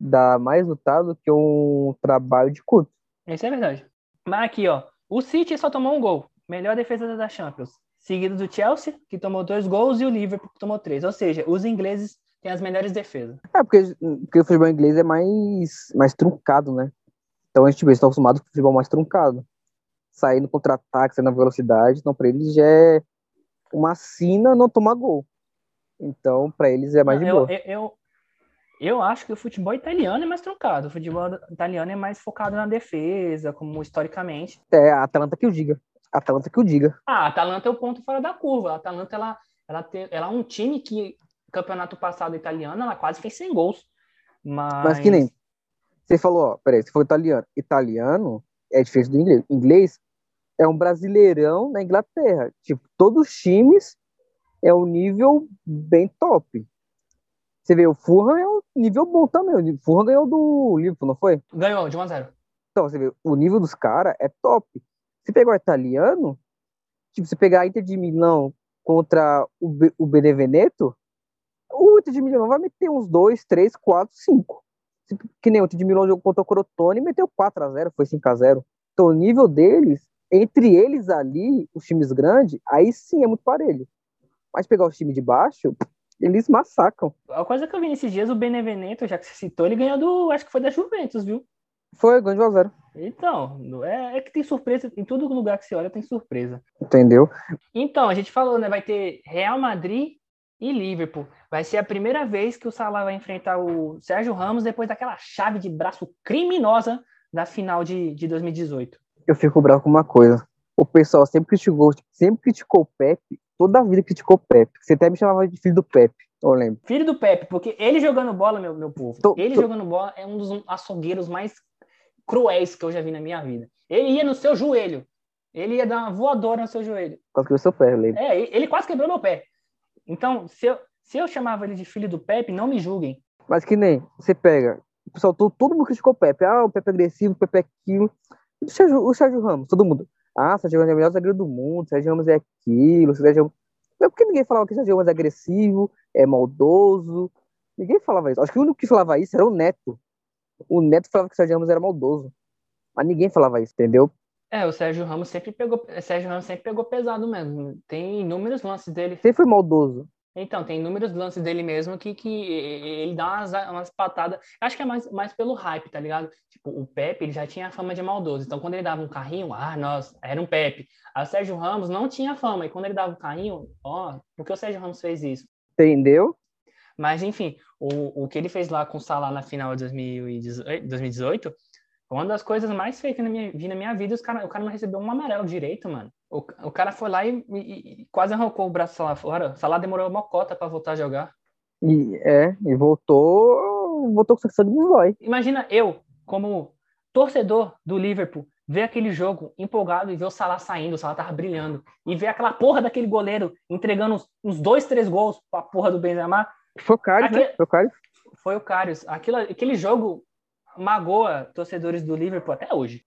dá mais resultado que um trabalho de curto. Isso é verdade. Mas aqui, ó. O City só tomou um gol. Melhor defesa da Champions. Seguido do Chelsea, que tomou dois gols, e o Liverpool, que tomou três. Ou seja, os ingleses têm as melhores defesas. É, porque, porque o futebol inglês é mais, mais truncado, né? Então, a gente tipo, eles estão acostumados com o futebol mais truncado. Sair no contra-ataque, sair na velocidade. Então, para eles já é uma sina não tomar gol. Então, para eles é mais de eu, boa. eu, eu, eu acho que o futebol italiano é mais truncado. O futebol italiano é mais focado na defesa, como historicamente. É a Atalanta que o diga. A Atalanta que o diga. Ah, a Atalanta é o ponto fora da curva. A Atalanta, ela, ela, tem, ela é um time que, campeonato passado italiano, ela quase fez 100 gols. Mas, Mas que nem. Você falou, ó, peraí, você falou italiano. Italiano é diferente do inglês. Inglês é um brasileirão na Inglaterra. Tipo, todos os times é um nível bem top. Você vê, o Fulham é um nível bom também. O Fulham ganhou do Liverpool, não foi? Ganhou de 1 a 0. Então, você vê, o nível dos caras é top. Se pegar o italiano, tipo, se pegar a Inter de Milão contra o, Be o Beneveneto, o Inter de Milão vai meter uns 2, 3, 4, 5. Que nem o Inter de Milão jogou contra o Crotone e meteu 4 a 0 foi 5 a 0 Então o nível deles, entre eles ali, os times grandes, aí sim é muito parelho. Mas pegar os times de baixo, eles massacram. A coisa que eu vi nesses dias, o Beneveneto, já que você citou, ele ganhou do, acho que foi da Juventus, viu? Foi, ganhou de 1x0. Então, é, é, que tem surpresa, em todo lugar que você olha tem surpresa. Entendeu? Então, a gente falou, né, vai ter Real Madrid e Liverpool. Vai ser a primeira vez que o Salah vai enfrentar o Sérgio Ramos depois daquela chave de braço criminosa da final de, de 2018. Eu fico bravo com uma coisa. O pessoal sempre criticou, sempre criticou o Pepe, toda a vida criticou o Pepe. Você até me chamava de filho do Pepe, eu lembro. Filho do Pepe, porque ele jogando bola, meu, meu povo, tô, ele tô... jogando bola é um dos açougueiros mais cruéis que eu já vi na minha vida. Ele ia no seu joelho. Ele ia dar uma voadora no seu joelho. Quase quebrou seu pé, eu lembro. É, ele quase quebrou meu pé. Então, se eu, se eu chamava ele de filho do Pepe, não me julguem. Mas que nem, você pega, o pessoal, todo, todo mundo criticou o Pepe. Ah, o Pepe é agressivo, o Pepe é aquilo. O Sérgio, o Sérgio Ramos, todo mundo. Ah, o Sérgio Ramos é o melhor zagueiro do mundo, o Sérgio Ramos é aquilo, o Sérgio Ramos... Não é porque ninguém falava que o Sérgio Ramos é agressivo, é maldoso. Ninguém falava isso. Acho que o único que falava isso era o Neto. O Neto falava que o Sérgio Ramos era maldoso. Mas ninguém falava isso, entendeu? É, o Sérgio Ramos sempre pegou, Sérgio Ramos sempre pegou pesado mesmo. Tem inúmeros lances dele. Sempre foi maldoso. Então, tem inúmeros lances dele mesmo que, que ele dá umas, umas patadas. Acho que é mais, mais pelo hype, tá ligado? Tipo, o Pepe, ele já tinha a fama de maldoso. Então, quando ele dava um carrinho, ah, nossa, era um Pepe. A Sérgio Ramos não tinha fama. E quando ele dava um carrinho, ó, por que o Sérgio Ramos fez isso? Entendeu? Mas, enfim, o, o que ele fez lá com o Salah na final de 2018 uma das coisas mais feitas na minha, vi na minha vida, os cara, o cara não recebeu um amarelo direito, mano. O, o cara foi lá e, e, e quase arrancou o braço lá fora. O Salah demorou uma cota para voltar a jogar. E, é, e voltou, voltou com sangue no zóio. Imagina eu, como torcedor do Liverpool, ver aquele jogo empolgado e ver o Salah saindo, o Salah tava brilhando. E ver aquela porra daquele goleiro entregando uns, uns dois, três gols pra porra do Benzema. Foi o Karius, né? Foi o Karius. Foi o. Aquilo, aquele jogo magoa torcedores do Liverpool até hoje.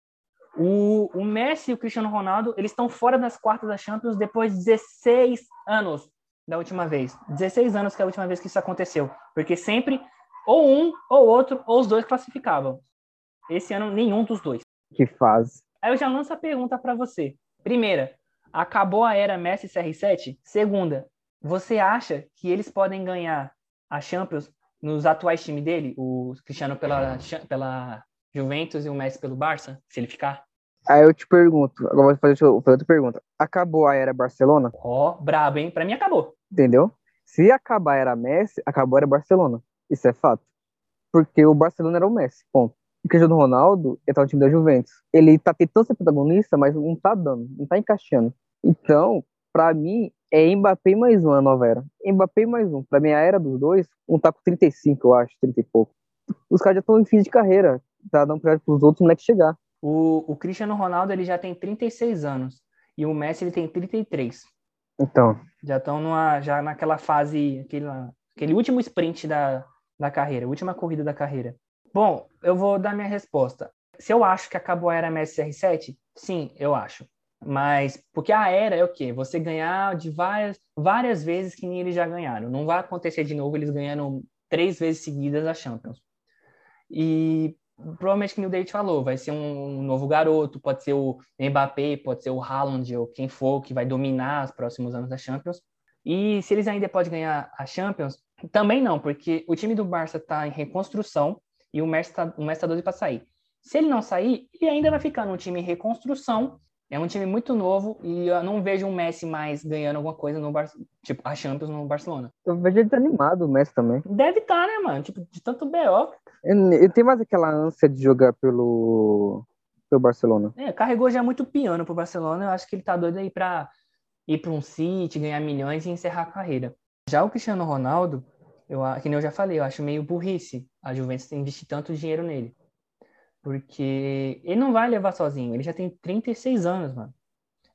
O, o Messi e o Cristiano Ronaldo, eles estão fora das quartas da Champions depois de 16 anos da última vez. 16 anos que é a última vez que isso aconteceu. Porque sempre ou um, ou outro, ou os dois classificavam. Esse ano, nenhum dos dois. Que fase. Aí eu já lanço a pergunta para você. Primeira, acabou a era Messi CR7? Segunda, você acha que eles podem ganhar a Champions nos atuais times dele, o Cristiano pela, pela Juventus e o Messi pelo Barça, se ele ficar? Aí eu te pergunto, agora vou fazer outra pergunta. Acabou a era Barcelona? Ó, oh, brabo, hein? Pra mim acabou. Entendeu? Se acabar a era Messi, acabou a era Barcelona. Isso é fato. Porque o Barcelona era o Messi, ponto. O Cristiano Ronaldo, ele tá no time da Juventus. Ele tá tentando ser protagonista, mas não tá dando, não tá encaixando. Então, para mim, é Mbappé mais um a nova era. Mbappé mais um. Pra mim, a era dos dois, um tá com 35, eu acho, 30 e pouco. Os caras já estão em fim de carreira. Tá dando pra pros outros moleques chegar. O, o Cristiano Ronaldo, ele já tem 36 anos. E o Messi, ele tem 33. Então. Já estão já naquela fase, aquele, aquele último sprint da, da carreira, última corrida da carreira. Bom, eu vou dar minha resposta. Se eu acho que acabou a era Messi R7, sim, eu acho. Mas, porque a era é o quê? Você ganhar de várias, várias vezes que nem eles já ganharam. Não vai acontecer de novo eles ganhando três vezes seguidas a Champions. E provavelmente, que o David falou, vai ser um, novo garoto, pode ser o Mbappé, pode ser o Haaland ou quem for que vai dominar os próximos anos da Champions. E se eles ainda podem ganhar a Champions, também não, porque o time do Barça está em reconstrução e o Messi está tá doido para sair. Se ele não sair, ele ainda vai ficar num time em reconstrução é um time muito novo e eu não vejo um Messi mais ganhando alguma coisa no Bar... tipo a Champions no Barcelona. Eu vejo ele animado, o Messi também. Deve estar, tá, né, mano? Tipo, de tanto BO. Ele, tem mais aquela ânsia de jogar pelo pelo Barcelona. É, carregou já muito piano pro Barcelona. Eu acho que ele tá doido aí para ir para um City, ganhar milhões e encerrar a carreira. Já o Cristiano Ronaldo, eu, que nem eu já falei, eu acho meio burrice a Juventus investir tanto dinheiro nele. Porque ele não vai levar sozinho, ele já tem 36 anos, mano.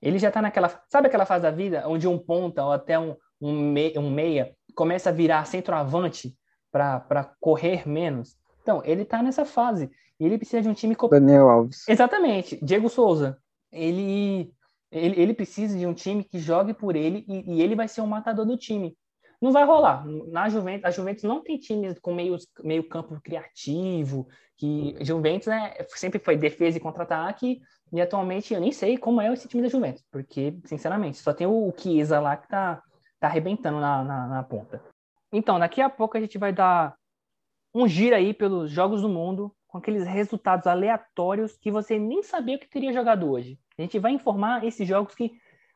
Ele já tá naquela. Sabe aquela fase da vida onde um ponta ou até um, um, meia, um meia começa a virar centroavante para correr menos? Então, ele tá nessa fase. Ele precisa de um time. Daniel Alves. Exatamente. Diego Souza. ele, ele, ele precisa de um time que jogue por ele e, e ele vai ser o matador do time. Não vai rolar. Na Juventus, a Juventus não tem times com meio, meio campo criativo, que Juventus né, sempre foi defesa e contra-ataque, e atualmente eu nem sei como é esse time da Juventus, porque, sinceramente, só tem o Chiesa lá que tá, tá arrebentando na, na, na ponta. Então, daqui a pouco a gente vai dar um giro aí pelos jogos do mundo, com aqueles resultados aleatórios que você nem sabia que teria jogado hoje. A gente vai informar esses jogos que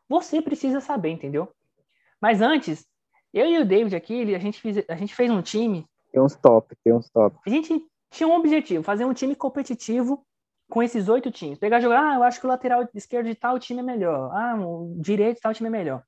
você precisa saber, entendeu? Mas antes, eu e o David aqui, a gente fez, a gente fez um time. Tem uns top, tem uns top. A gente tinha um objetivo, fazer um time competitivo com esses oito times. Pegar e jogar, ah, eu acho que o lateral esquerdo de tal time é melhor. Ah, o direito de tal time é melhor.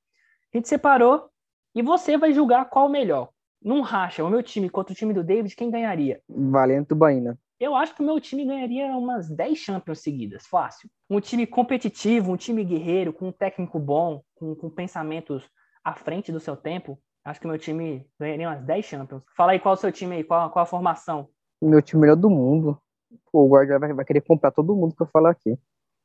A gente separou e você vai julgar qual o melhor. Num racha, o meu time contra o time do David, quem ganharia? Valendo Tubaína. Eu acho que o meu time ganharia umas 10 Champions seguidas, fácil. Um time competitivo, um time guerreiro, com um técnico bom, com, com pensamentos à frente do seu tempo. Acho que meu time ganharia umas 10 Champions. Fala aí qual é o seu time aí, qual, qual a formação? Meu time melhor do mundo. O Guardiola vai, vai querer comprar todo mundo que eu falar aqui.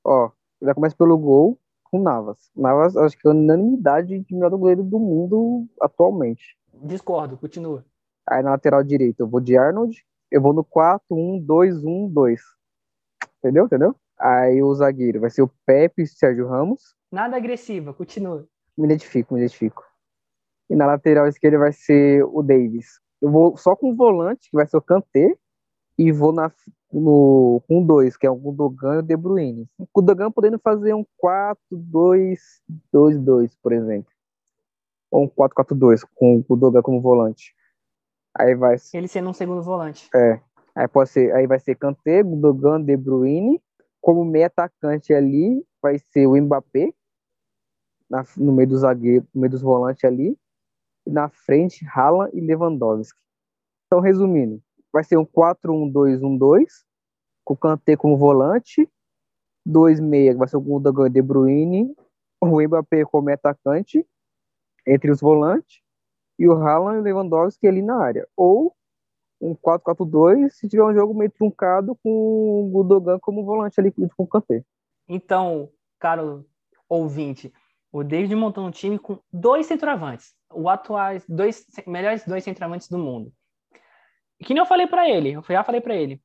Ó, já começa pelo gol com Navas. Navas, acho que é a unanimidade de melhor goleiro do mundo atualmente. Discordo, continua. Aí na lateral direita eu vou de Arnold, eu vou no 4-1-2-1-2. Entendeu? Entendeu? Aí o zagueiro vai ser o Pepe e Sérgio Ramos. Nada agressiva, continua. Me identifico, me identifico. E na lateral esquerda vai ser o Davis. Eu vou só com o volante, que vai ser o Kanté, e vou na, no, com dois, que é o Gundogan e o De Bruyne. O Gundogan podendo fazer um 4-2-2-2, por exemplo. Ou um 4-4-2, com o Gundogan como volante. Aí vai. Ele sendo um segundo volante. É. Aí pode ser, aí vai ser Kanté, Gundogan, De Bruyne. Como meio atacante ali, vai ser o Mbappé, na, no meio dos zagueiros, no meio dos volantes ali. E na frente, Haaland e Lewandowski. Então, resumindo, vai ser um 4-1-2-1-2, com o Kanté como volante, dois meia, vai ser o Gundogan e De Bruyne, o Mbappé como atacante, entre os volantes, e o Haaland e o Lewandowski ali na área. Ou um 4-4-2 se tiver um jogo meio truncado com o Gundogan como volante ali com o Kanté. Então, caro ouvinte, o David montou um time com dois centroavantes, os atuais dois melhores dois centroavantes do mundo. E que nem eu falei para ele, eu já falei para ele.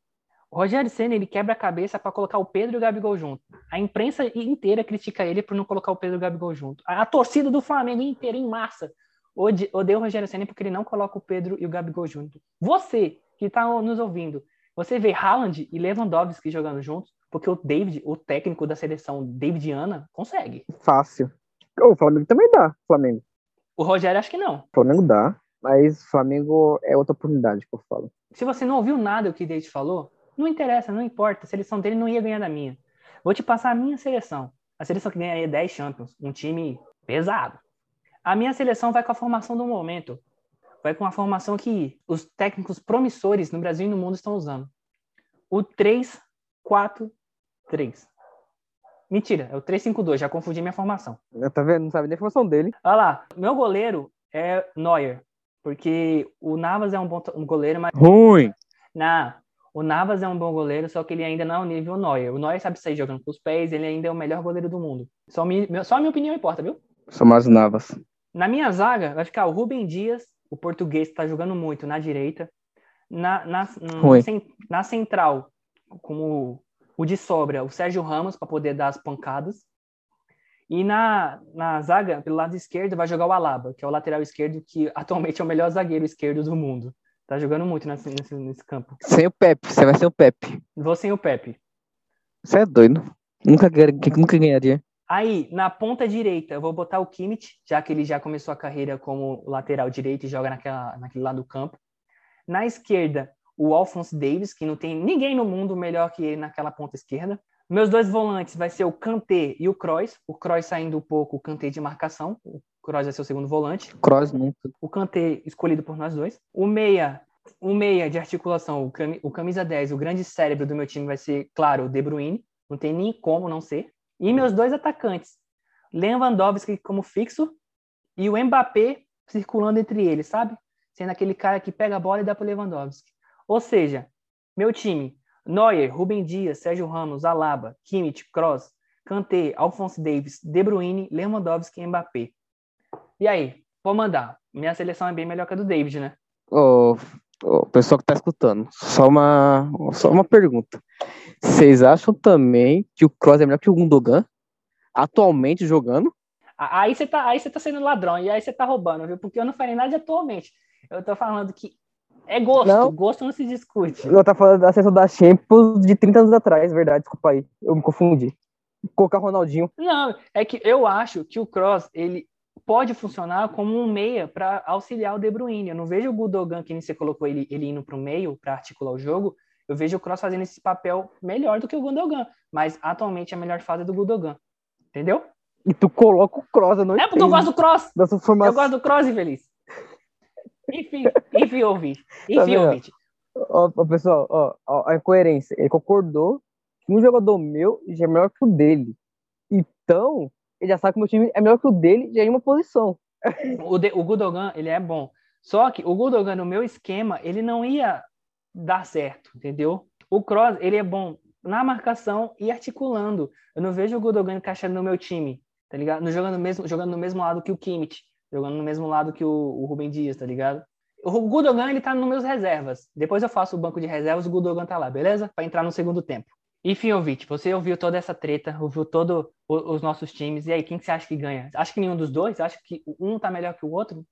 O Rogério Senna, ele quebra a cabeça para colocar o Pedro e o Gabigol junto. A imprensa inteira critica ele por não colocar o Pedro e o Gabigol junto. A, a torcida do Flamengo inteira em massa odeia o Rogério Senna porque ele não coloca o Pedro e o Gabigol junto. Você que está nos ouvindo, você vê Haaland e Lewandowski jogando juntos, porque o David, o técnico da seleção Davidiana, consegue. Fácil. O Flamengo também dá, Flamengo. O Rogério acho que não. O Flamengo dá, mas Flamengo é outra oportunidade que eu falo. Se você não ouviu nada o que o David falou, não interessa, não importa. A seleção dele não ia ganhar da minha. Vou te passar a minha seleção. A seleção que ganharia 10 Champions. Um time pesado. A minha seleção vai com a formação do momento. Vai com a formação que os técnicos promissores no Brasil e no mundo estão usando. O 3-4-3. Mentira, é o 3-5-2, já confundi minha formação. Tá vendo? Não sabe nem a formação dele. Olha lá, meu goleiro é Neuer, porque o Navas é um bom um goleiro, mas. Ruim! Não, o Navas é um bom goleiro, só que ele ainda não é o nível Neuer. O Neuer sabe sair jogando com os pés, ele ainda é o melhor goleiro do mundo. Só, mi, só a minha opinião importa, viu? São mais Navas. Na minha zaga vai ficar o Rubem Dias, o português que está jogando muito na direita. Na, na, na, na central, como o de sobra, o Sérgio Ramos, para poder dar as pancadas. E na, na zaga, pelo lado esquerdo, vai jogar o Alaba, que é o lateral esquerdo, que (laughs) atualmente é o melhor zagueiro esquerdo do mundo. Tá jogando muito nesse, nesse, nesse campo. Sem o Pepe, você vai ser o Pepe. Vou sem o Pepe. Você é doido. Nunca, nunca ganharia. Aí, na ponta direita, eu vou botar o Kimmich, já que ele já começou a carreira como lateral direito e joga naquela, naquele lado do campo. Na esquerda, o Alphonse Davis, que não tem ninguém no mundo melhor que ele naquela ponta esquerda. Meus dois volantes vai ser o Kanté e o Kroos. O Kroos saindo um pouco, o Kanté de marcação. O Kroos vai ser o segundo volante. Kroos nunca. O Kanté escolhido por nós dois. O meia, o meia de articulação, o camisa 10, o grande cérebro do meu time vai ser, claro, o De Bruyne. Não tem nem como não ser. E meus dois atacantes, Lewandowski como fixo e o Mbappé circulando entre eles, sabe? Sendo aquele cara que pega a bola e dá para Lewandowski. Ou seja, meu time, Neuer, Rubem Dias, Sérgio Ramos, Alaba, Kimmich, Kroos, Kanté, Alphonse Davis, De Bruyne, Lewandowski e Mbappé. E aí, vou mandar. Minha seleção é bem melhor que a do David, né? Ô, pessoal que tá escutando, só uma, só uma pergunta. Vocês acham também que o Kroos é melhor que o Gundogan? Atualmente jogando? Aí você tá, aí você tá sendo ladrão e aí você tá roubando, viu? Porque eu não falei nada de atualmente. Eu tô falando que é gosto. Não. Gosto não se discute. Eu tava falando da seleção da Champions de 30 anos atrás, verdade, desculpa aí. Eu me confundi. Colocar Ronaldinho. Não, é que eu acho que o Kroos, ele pode funcionar como um meia para auxiliar o De Bruyne. Eu não vejo o Gundogan, que nem você colocou ele, ele indo pro meio para articular o jogo. Eu vejo o Kroos fazendo esse papel melhor do que o Gundogan. Mas atualmente a melhor fase é do Gundogan. Entendeu? E tu coloca o Kroos, eu não É porque eu gosto do dessa Eu gosto do Kroos, infeliz. Enfim, enfim, ouvinte. (laughs) Enfim, Tá ouvinte. Ó, ó, pessoal, ó, ó, a incoerência. Ele concordou que um jogador meu já é melhor que o dele. Então, ele já sabe que o meu time é melhor que o dele já em uma posição. (laughs) O, de, o Gundogan, ele é bom. Só que o Gundogan, no meu esquema, ele não ia dar certo, entendeu? O Kroos, ele é bom na marcação e articulando. Eu não vejo o Gundogan encaixando no meu time, tá ligado? No, jogando, mesmo, jogando no mesmo lado que o Kimmich, jogando no mesmo lado que o, o Rubem Dias, tá ligado? O Gundogan, ele tá nos meus reservas. Depois eu faço o banco de reservas, o Gundogan tá lá, beleza? Pra entrar no segundo tempo. Enfim, ouvinte, você ouviu toda essa treta, ouviu todos os nossos times, e aí, quem que você acha que ganha? Acha que nenhum dos dois? Acha que um tá melhor que o outro?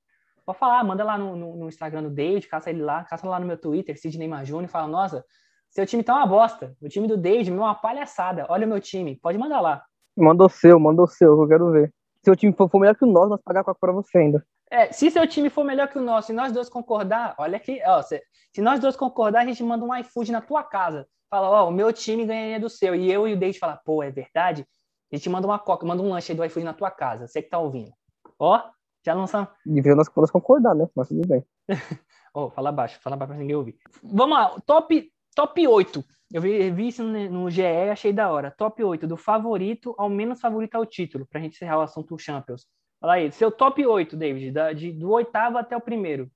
Pode falar, manda lá no, no, no Instagram do David, caça ele lá, caça lá no meu Twitter, Sidney Majuni, e fala, nossa, seu time tá uma bosta, o time do David, meu, uma palhaçada, olha o meu time, pode mandar lá. Mandou o seu, mandou o seu, eu quero ver. Se o time for, for melhor que o nosso, nós pagar coca pra você ainda. É, se seu time for melhor que o nosso e nós dois concordar, olha aqui, ó, se, se nós dois concordar, a gente manda um iFood na tua casa. Fala, ó, o meu time ganharia do seu. E eu e o David fala, pô, é verdade? A gente manda uma coca, manda um lanche aí do iFood na tua casa. Você que tá ouvindo. Ó, já lançamos. Devia nós, nós concordar, né? Mas tudo bem. (laughs) Ó, fala baixo, fala baixo pra ninguém ouvir. Vamos lá, top, top 8. Eu vi, vi isso no, GE e achei da hora. Top 8, do favorito ao menos favorito ao título, pra gente encerrar o assunto Champions. Fala aí, seu top 8, David, da, de, do oitavo até o primeiro.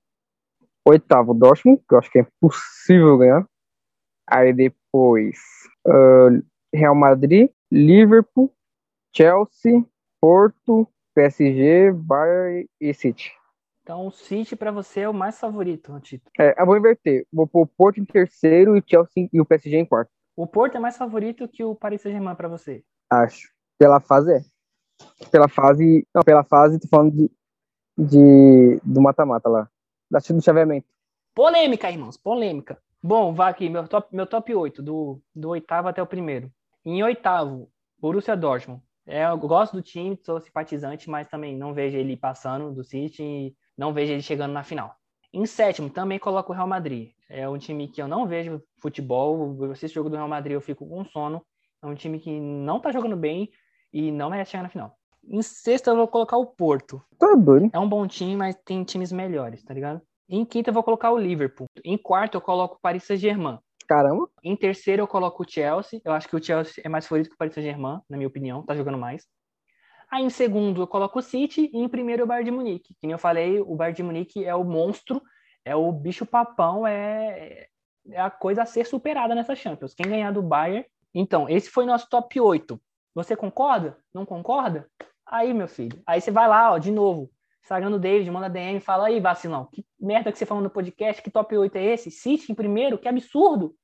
Oitavo, Dortmund, que eu acho que é impossível ganhar. Aí depois, ah, Real Madrid, Liverpool, Chelsea, Porto, PSG, Bayern e City. Então, o City pra você é o mais favorito no título. É, eu vou inverter. Vou pôr o Porto em terceiro e o Chelsea e o PSG em quarto. O Porto é mais favorito que o Paris Saint-Germain pra você. Acho. Pela fase é. Pela fase. Não, pela fase, tô falando de. de do mata-mata lá. Da do chaveamento. Polêmica, irmãos, polêmica. Bom, vá aqui, meu top, meu top 8, do, do oitavo até o primeiro. Em oitavo, Borussia Dortmund. É, eu gosto do time, sou simpatizante, mas também não vejo ele passando do City não vejo ele chegando na final. Em sétimo, também coloco o Real Madrid. É um time que eu não vejo futebol. Eu assisto jogo do Real Madrid, eu fico com sono. É um time que não tá jogando bem e não merece chegar na final. Em sexto, eu vou colocar o Porto. Tá doido. É um bom time, mas tem times melhores, tá ligado? Em quinto, eu vou colocar o Liverpool. Em quarto, eu coloco o Paris Saint-Germain. Caramba. Em terceiro, eu coloco o Chelsea. Eu acho que o Chelsea é mais favorito que o Paris Saint-Germain, na minha opinião, tá jogando mais. Aí em segundo, eu coloco o City. E em primeiro, o Bayern de Munique. Que nem eu falei, o Bayern de Munique é o monstro, é o bicho papão, é, é a coisa a ser superada nessa Champions. Quem ganhar do Bayern. Então, esse foi nosso top 8. Você concorda? Não concorda? Aí, meu filho. Aí você vai lá, ó, de novo. Instagram do David, manda DM, fala aí, vacilão. Que merda que você falou no podcast? Que top 8 é esse? City em primeiro? Que absurdo!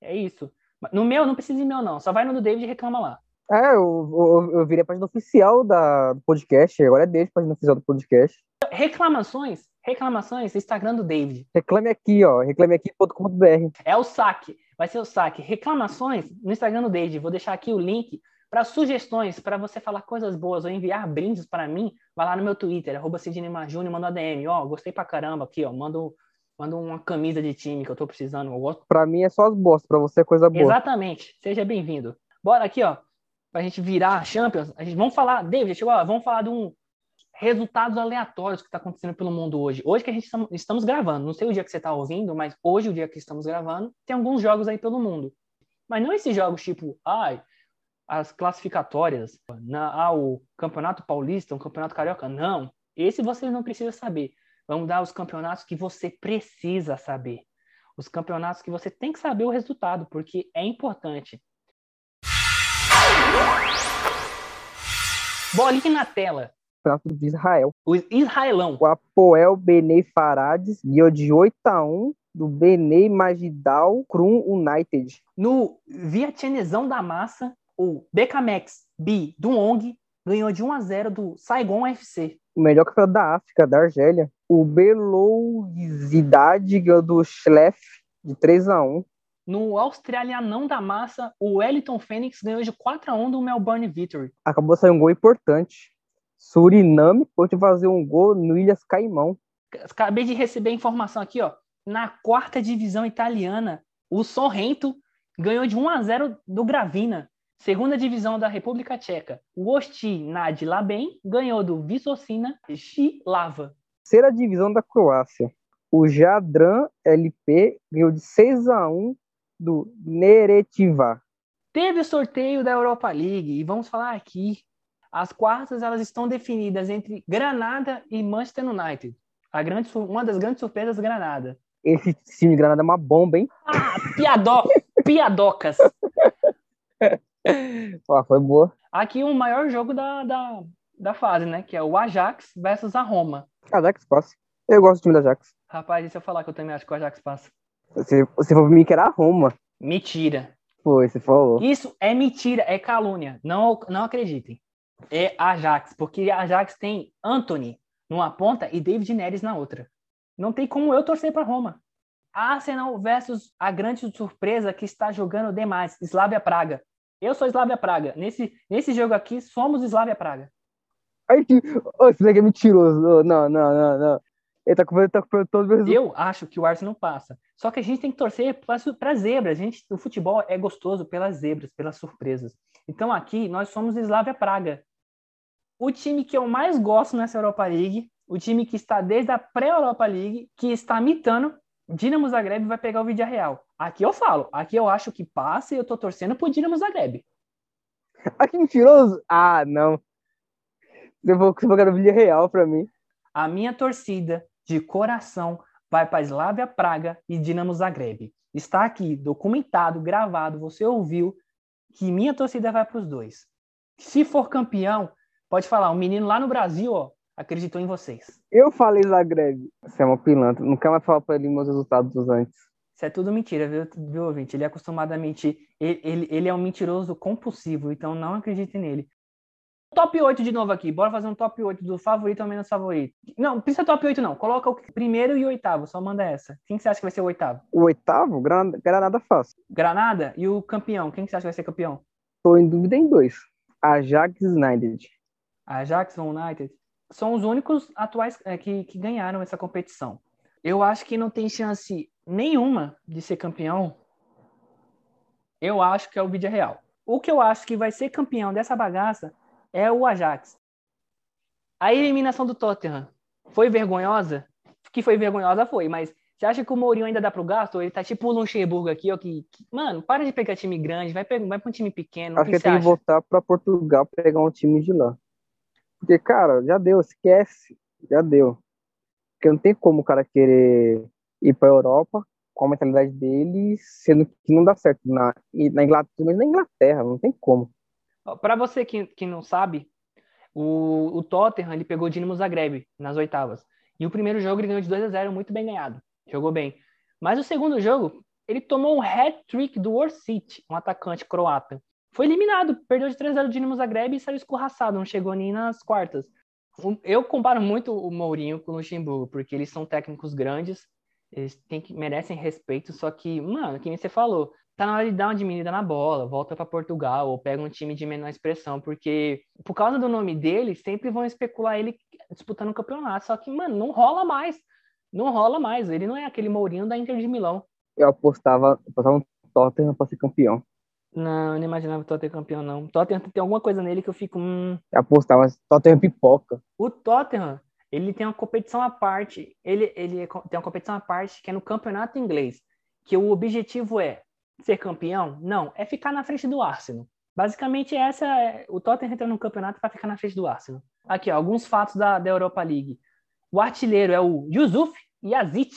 É isso. No meu, não precisa ir meu, não. Só vai no do David e reclama lá. É, eu, eu, eu virei a página oficial da, do podcast. Agora é desde a página oficial do podcast. Reclamações, reclamações, Instagram do David. Reclame aqui, ó. Reclameaqui.com.br. É o saque. Vai ser o saque. Reclamações no Instagram do David. Vou deixar aqui o link para sugestões, para você falar coisas boas ou enviar brindes para mim, vai lá no meu Twitter, arroba Sidney Marjuni, manda uma DM. Ó, gostei pra caramba aqui, ó. Manda, manda uma camisa de time que eu tô precisando. Eu gosto. Pra mim é só as bostas, pra você é coisa boa. Exatamente. Seja bem-vindo. Bora aqui, ó. Pra gente virar a Champions. A gente, vamos falar, David, chegou, vamos falar de um resultados aleatórios que tá acontecendo pelo mundo hoje. Hoje que a gente estamos, gravando, não sei o dia que você tá ouvindo, mas hoje, o dia que estamos gravando, tem alguns jogos aí pelo mundo. Mas não esses jogos tipo, ai, as classificatórias, na, ah, o Campeonato Paulista, o Campeonato Carioca. Não. Esse você não precisa saber. Vamos dar os campeonatos que você precisa saber. Os campeonatos que você tem que saber o resultado, porque é importante. Bolinha na tela. Campeonato de Israel. O Israelão. O Apoel Benei Farades ganhou de 8 a 1 do Benei Magidal Krum United. No Vietnamesão da Massa, o Bekamex B do ONG ganhou de 1 a 0 do Saigon FC. O melhor campeonato da África, da Argélia. O Belouisidade ganhou do Schleff de 3 a 1 No Australianão da Massa, o Wellington Phoenix ganhou de 4 a 1 do Melbourne Victory. Acabou de sair um gol importante. Suriname pode fazer um gol no Ilhas Caimão. Acabei de receber a informação aqui, ó. Na quarta divisão italiana, o Sorrento ganhou de 1 a 0 do Gravina. Segunda divisão da República Tcheca, o Osti Nad Labem ganhou do Visocina Lava. Terceira divisão da Croácia. O Jadran LP ganhou de 6 a 1 do Neretiva. Teve o sorteio da Europa League e vamos falar aqui. As quartas elas estão definidas entre Granada e Manchester United. A grande, uma das grandes surpresas Granada. Esse time de Granada é uma bomba, hein? Ah, piadó, piadocas. (laughs) Ó, foi boa. Aqui o maior jogo da, da, da fase, né? Que é o Ajax versus a Roma. Ajax passa. Eu gosto do time da Ajax. Rapaz, e se eu falar que eu também acho que o Ajax passa? Você, você falou pra mim que era a Roma. Mentira. Foi, você falou. Isso é mentira, é calúnia. Não, não acreditem. É Ajax, porque Ajax tem Anthony numa ponta e David Neres na outra. Não tem como eu torcer para Roma. Arsenal versus a grande surpresa que está jogando demais, Slavia Praga. Eu sou Slavia Praga. Nesse, nesse jogo aqui, somos Slavia Praga. Ai, que... oh, esse daqui é mentiroso. Não, não, não, não. Ele tá com, tá com todos os meus Eu acho que o Arsenal passa. Só que a gente tem que torcer para zebras. A gente, o futebol é gostoso pelas zebras, pelas surpresas. Então aqui nós somos Slavia Praga. O time que eu mais gosto nessa Europa League, o time que está desde a pré-Europa League, que está mitando, Dinamo Zagreb vai pegar o Vídeo Real. Aqui eu falo, aqui eu acho que passa e eu tô torcendo pro Dinamo Zagreb. Ah, que mentiroso! Ah, não. Você vou jogar o Vídeo Real pra mim. A minha torcida de coração vai para Slavia Praga e Dinamo Zagreb. Está aqui, documentado, gravado, você ouviu que minha torcida vai para os dois. Se for campeão, pode falar, um menino lá no Brasil, ó, acreditou em vocês. Eu falei Zagreb. Você é uma pilantra. Nunca mais fala pra ele meus resultados antes. Isso é tudo mentira, viu, viu ouvinte? Ele é acostumado a mentir. Ele, ele, ele é um mentiroso compulsivo, então não acredite nele. Top 8 de novo aqui. Bora fazer um top 8 do favorito ao menos favorito. Não, precisa top 8 não. Coloca o primeiro e o oitavo. Só manda essa. Quem você acha que vai ser o oitavo? O oitavo? Granada, Granada fácil. Granada? E o campeão? Quem você acha que vai ser campeão? Tô em dúvida em dois. Ajax United. Ajax United? São os únicos atuais é, que, que ganharam essa competição. Eu acho que não tem chance nenhuma de ser campeão. Eu acho que é o Vídeo Real. O que eu acho que vai ser campeão dessa bagaça é o Ajax. A eliminação do Tottenham foi vergonhosa? Que foi vergonhosa, foi, mas você acha que o Mourinho ainda dá pro gasto? Ele tá tipo o Luxemburgo aqui, ó, que, que, Mano, para de pegar time grande, vai, vai pra um time pequeno. Acho que, que tem que voltar pra Portugal pra pegar um time de lá. Porque, cara, já deu, esquece, já deu. Porque não tem como o cara querer ir pra Europa com a mentalidade dele, sendo que não dá certo na, na Inglaterra, mas na Inglaterra, não tem como. Para você que, que não sabe, o, o Tottenham ele pegou o Dinamo Zagreb nas oitavas. E o primeiro jogo ele ganhou de 2 a 0 muito bem ganhado. Jogou bem. Mas o segundo jogo, ele tomou um hat-trick do Orsic, um atacante croata. Foi eliminado, perdeu de 3 a 0 do Dinamo Zagreb e saiu escorraçado, não chegou nem nas quartas. Eu comparo muito o Mourinho com o Luxemburgo, porque eles são técnicos grandes, eles têm que, merecem respeito, só que, mano, que você falou, tá na hora de dar uma diminuída na bola, volta para Portugal ou pega um time de menor expressão, porque por causa do nome dele, sempre vão especular ele disputando o campeonato, só que, mano, não rola mais. Não rola mais, ele não é aquele Mourinho da Inter de Milão. Eu apostava, apostava no Tottenham para ser campeão. Não, eu não imaginava o Tottenham campeão, não. O Tottenham tem alguma coisa nele que eu fico. Hum... Eu apostava, mas Tottenham pipoca. O Tottenham, ele tem uma competição à parte. Ele, ele tem uma competição à parte que é no campeonato inglês. Que o objetivo é ser campeão? Não, é ficar na frente do Arsenal. Basicamente, essa é, o Tottenham entra no campeonato para ficar na frente do Arsenal. Aqui, ó, alguns fatos da, da Europa League. O artilheiro é o Yusuf Yazid,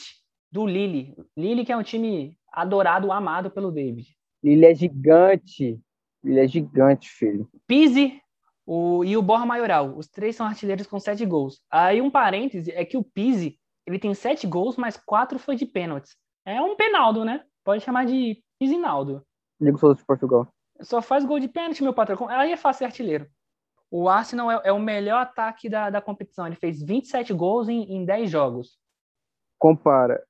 do Lille. Lille, que é um time adorado, amado pelo David. Lille é gigante. Lille é gigante, filho. Pise, o, e o Borra Maioral. Os três são artilheiros com sete gols. Aí um parêntese é que o Pise, ele tem sete gols, mas quatro foi de pênaltis. É um penaldo, né? Pode chamar de Pisinaldo. Ligo Souza de Portugal. Só faz gol de pênalti, meu patrão. Aí é fácil ser artilheiro. O Arsenal é, é o melhor ataque da, da competição. Ele fez 27 gols em, em 10 jogos. Compara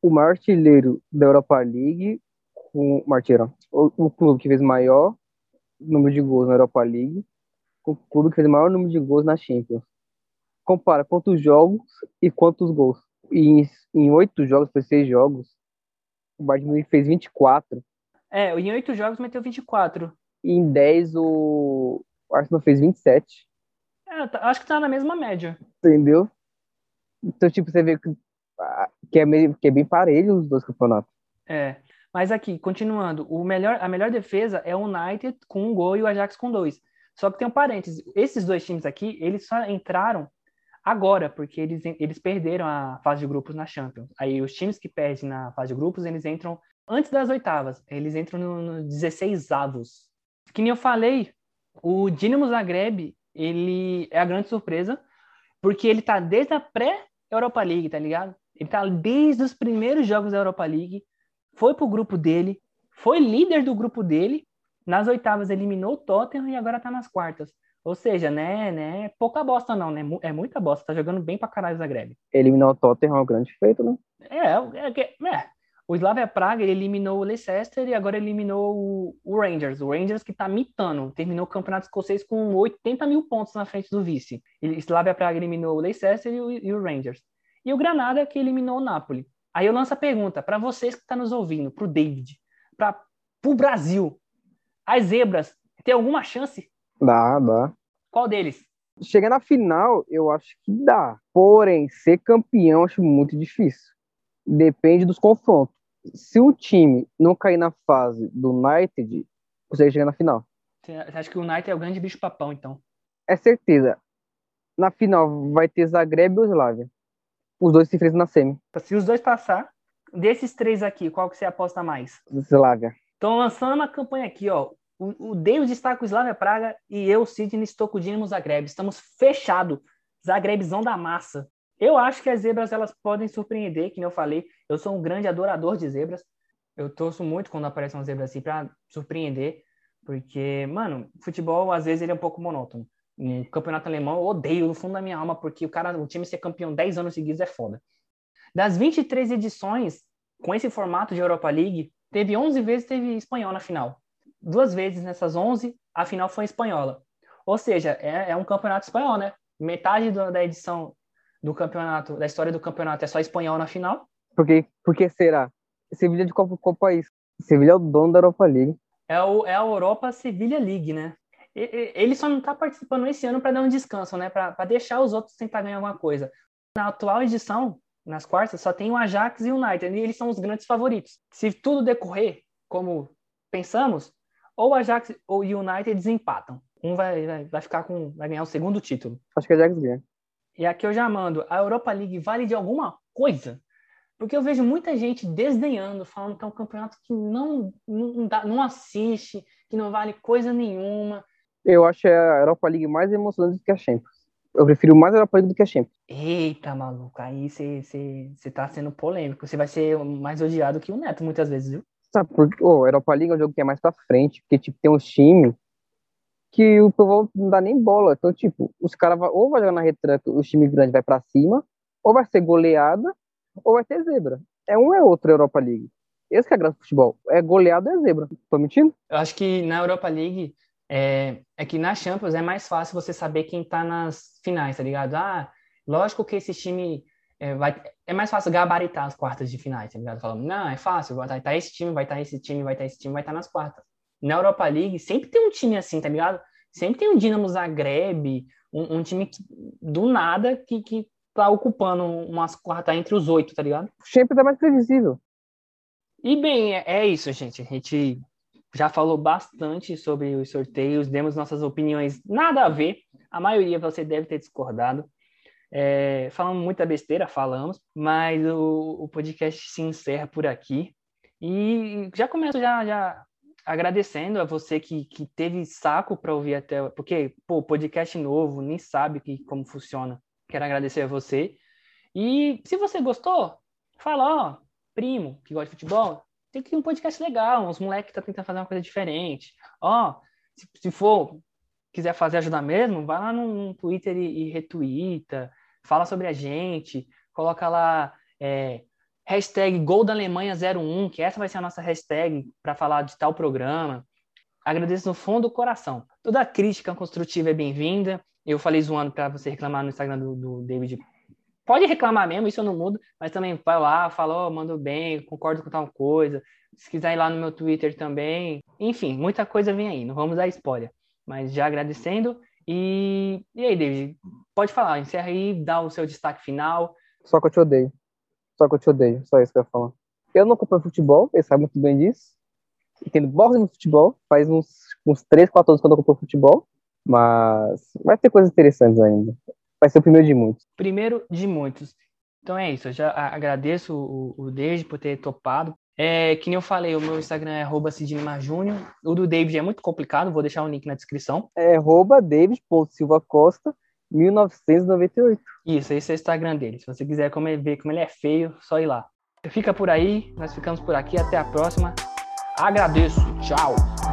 o maior artilheiro da Europa League com o. O, o clube que fez maior número de gols na Europa League com o clube que fez o maior número de gols na Champions. Compara quantos jogos e quantos gols. E em oito jogos, foi seis jogos, o Bayern Munique fez 24. É, em oito jogos meteu 24. E em 10 o, o Arsenal fez 27. É, tá- acho que tá na mesma média. Entendeu? Então, tipo, você vê que, ah, que, é, meio, que é bem parelho os dois campeonatos. É. Mas aqui, continuando, o melhor, a melhor defesa é o United com um gol e o Ajax com dois. Só que tem um parênteses. Esses dois times aqui, eles só entraram agora, porque eles, eles perderam a fase de grupos na Champions. Aí os times que perdem na fase de grupos, eles entram antes das oitavas. Eles entram no, no 16 avos. Que nem eu falei, o Dinamo Zagreb, ele é a grande surpresa, porque ele tá desde a pré-Europa League, tá ligado? Ele tá desde os primeiros jogos da Europa League, foi pro grupo dele, foi líder do grupo dele, nas oitavas eliminou o Tottenham e agora tá nas quartas. Ou seja, né, né, pouca bosta não, né? É muita bosta, tá jogando bem pra caralho o Zagreb. Eliminar o Tottenham é um grande feito, né? É, é, é, é. O Slavia Praga, ele eliminou o Leicester e agora eliminou o, o Rangers. O Rangers que tá mitando, terminou o campeonato escocês com 80 mil pontos na frente do vice. Ele, Slavia Praga eliminou o Leicester e o, e o Rangers. E o Granada que eliminou o Napoli. Aí eu lanço a pergunta para vocês que estão nos ouvindo, pro David, para o Brasil. As zebras, tem alguma chance? Dá, dá. Qual deles? Chegar na final, eu acho que dá. Porém, ser campeão, eu acho muito difícil. Depende dos confrontos. Se o time não cair na fase do United, você chega na final. Você acha que o United é o grande bicho papão, então? É certeza. Na final vai ter Zagreb ou Slavia. Os dois se enfrentam na semi. Se os dois passar, desses três aqui, qual que você aposta mais? Slavia. Estão lançando uma campanha aqui, ó. O, o David está com o Slavia Praga e eu, Sidney, estou com o Dinamo Zagreb. Estamos fechados. Zagrebzão da massa. Eu acho que as zebras elas podem surpreender, que eu falei. Eu sou um grande adorador de zebras. Eu torço muito quando aparece uma zebra assim para surpreender, porque, mano, futebol às vezes ele é um pouco monótono. No campeonato alemão eu odeio no fundo da minha alma, porque o cara, o time ser campeão 10 anos seguidos é foda. Das 23 edições com esse formato de Europa League, teve 11 vezes teve espanhol na final. Duas vezes nessas 11, a final foi espanhola. Ou seja, é, é um campeonato espanhol, né? Metade do, da edição do campeonato, da história do campeonato é só espanhol na final. Por que, por que será? Sevilha de qual, qual país? Sevilha é o dono da Europa League. É, o, é a Europa Sevilha League, né? E- e- Ele só não tá participando esse ano para dar um descanso, né? Para deixar os outros tentar ganhar alguma coisa. Na atual edição, nas quartas, só tem o Ajax e o United, e eles são os grandes favoritos. Se tudo decorrer como pensamos, ou o Ajax ou o United desempatam. Um vai, vai, vai ficar com, vai ganhar o segundo título. Acho que é Ajax ganha. E aqui eu já mando, a Europa League vale de alguma coisa? Porque eu vejo muita gente desdenhando, falando que é um campeonato que não, não, dá- não assiste, que não vale coisa nenhuma. Eu acho a Europa League mais emocionante do que a Champions. Eu prefiro mais a Europa League do que a Champions. Eita, maluco, aí você tá sendo polêmico. Você vai ser mais odiado que o Neto muitas vezes, viu? Sabe, porque oh, a Europa League é um jogo que é mais pra frente, porque tipo, tem uns times que o povo não dá nem bola. Então, tipo, os caras ou vai jogar na retranca, os times grandes vai pra cima, ou vai ser goleada, ou vai ter zebra. É um é outro Europa League. Esse que é a graça do futebol. É goleada é zebra. Tô mentindo? Eu acho que na Europa League é, é que na Champions é mais fácil você saber quem tá nas finais, tá ligado? Ah, lógico que esse time é, vai. É mais fácil gabaritar as quartas de finais, tá ligado? Falando, não, é fácil, vai estar esse time, vai estar esse time, vai estar esse time, vai estar nas quartas. Na Europa League sempre tem um time assim, tá ligado? Sempre tem um Dinamo Zagreb, um, um time que, do nada que, que tá ocupando umas quartas entre os oito, tá ligado? O Champions é mais previsível. E bem, é, é isso, gente. A gente já falou bastante sobre os sorteios, demos nossas opiniões nada a ver. A maioria você deve ter discordado. É, falamos muita besteira, falamos, mas o, o podcast se encerra por aqui. E já começo já, já agradecendo a você que, que teve saco para ouvir até. Porque, pô, podcast novo, nem sabe que, como funciona. Quero agradecer a você. E se você gostou, fala, ó, primo que gosta de futebol, tem que ter um podcast legal, uns moleques que tá tentando fazer uma coisa diferente. Ó, se, se for, quiser fazer ajudar mesmo, vai lá no, no Twitter e, e fala sobre a gente, coloca lá é, hashtag Gol da Alemanha 01, que essa vai ser a nossa hashtag para falar de tal programa. Agradeço no fundo do coração. Toda crítica construtiva é bem-vinda. Eu falei zoando para você reclamar no Instagram do, do, David. Pode reclamar mesmo, isso eu não mudo, mas também vai lá, falou, oh, mando bem, concordo com tal coisa. Se quiser ir lá no meu Twitter também. Enfim, muita coisa vem aí, não vamos dar spoiler. Mas já agradecendo. E, e aí, David, pode falar, encerra aí, dá o seu destaque final. Só que eu te odeio. Só que eu te odeio, só isso que eu ia falar. Eu não acompanho futebol, ele sabe muito bem disso. Entendo bosta no futebol, faz uns, uns 3, 4 anos que eu não acompanho futebol, mas vai ter coisas interessantes ainda. Vai ser o primeiro de muitos. Primeiro de muitos. Então é isso, eu já agradeço o, o por ter topado. É, que nem eu falei, o meu Instagram é arroba. O do David é muito complicado, vou deixar o link na descrição. É arroba David.silvacosta. 1998. Isso, esse é o Instagram dele. Se você quiser ver como ele é feio, só ir lá. Fica por aí, nós ficamos por aqui. Até a próxima. Agradeço. Tchau.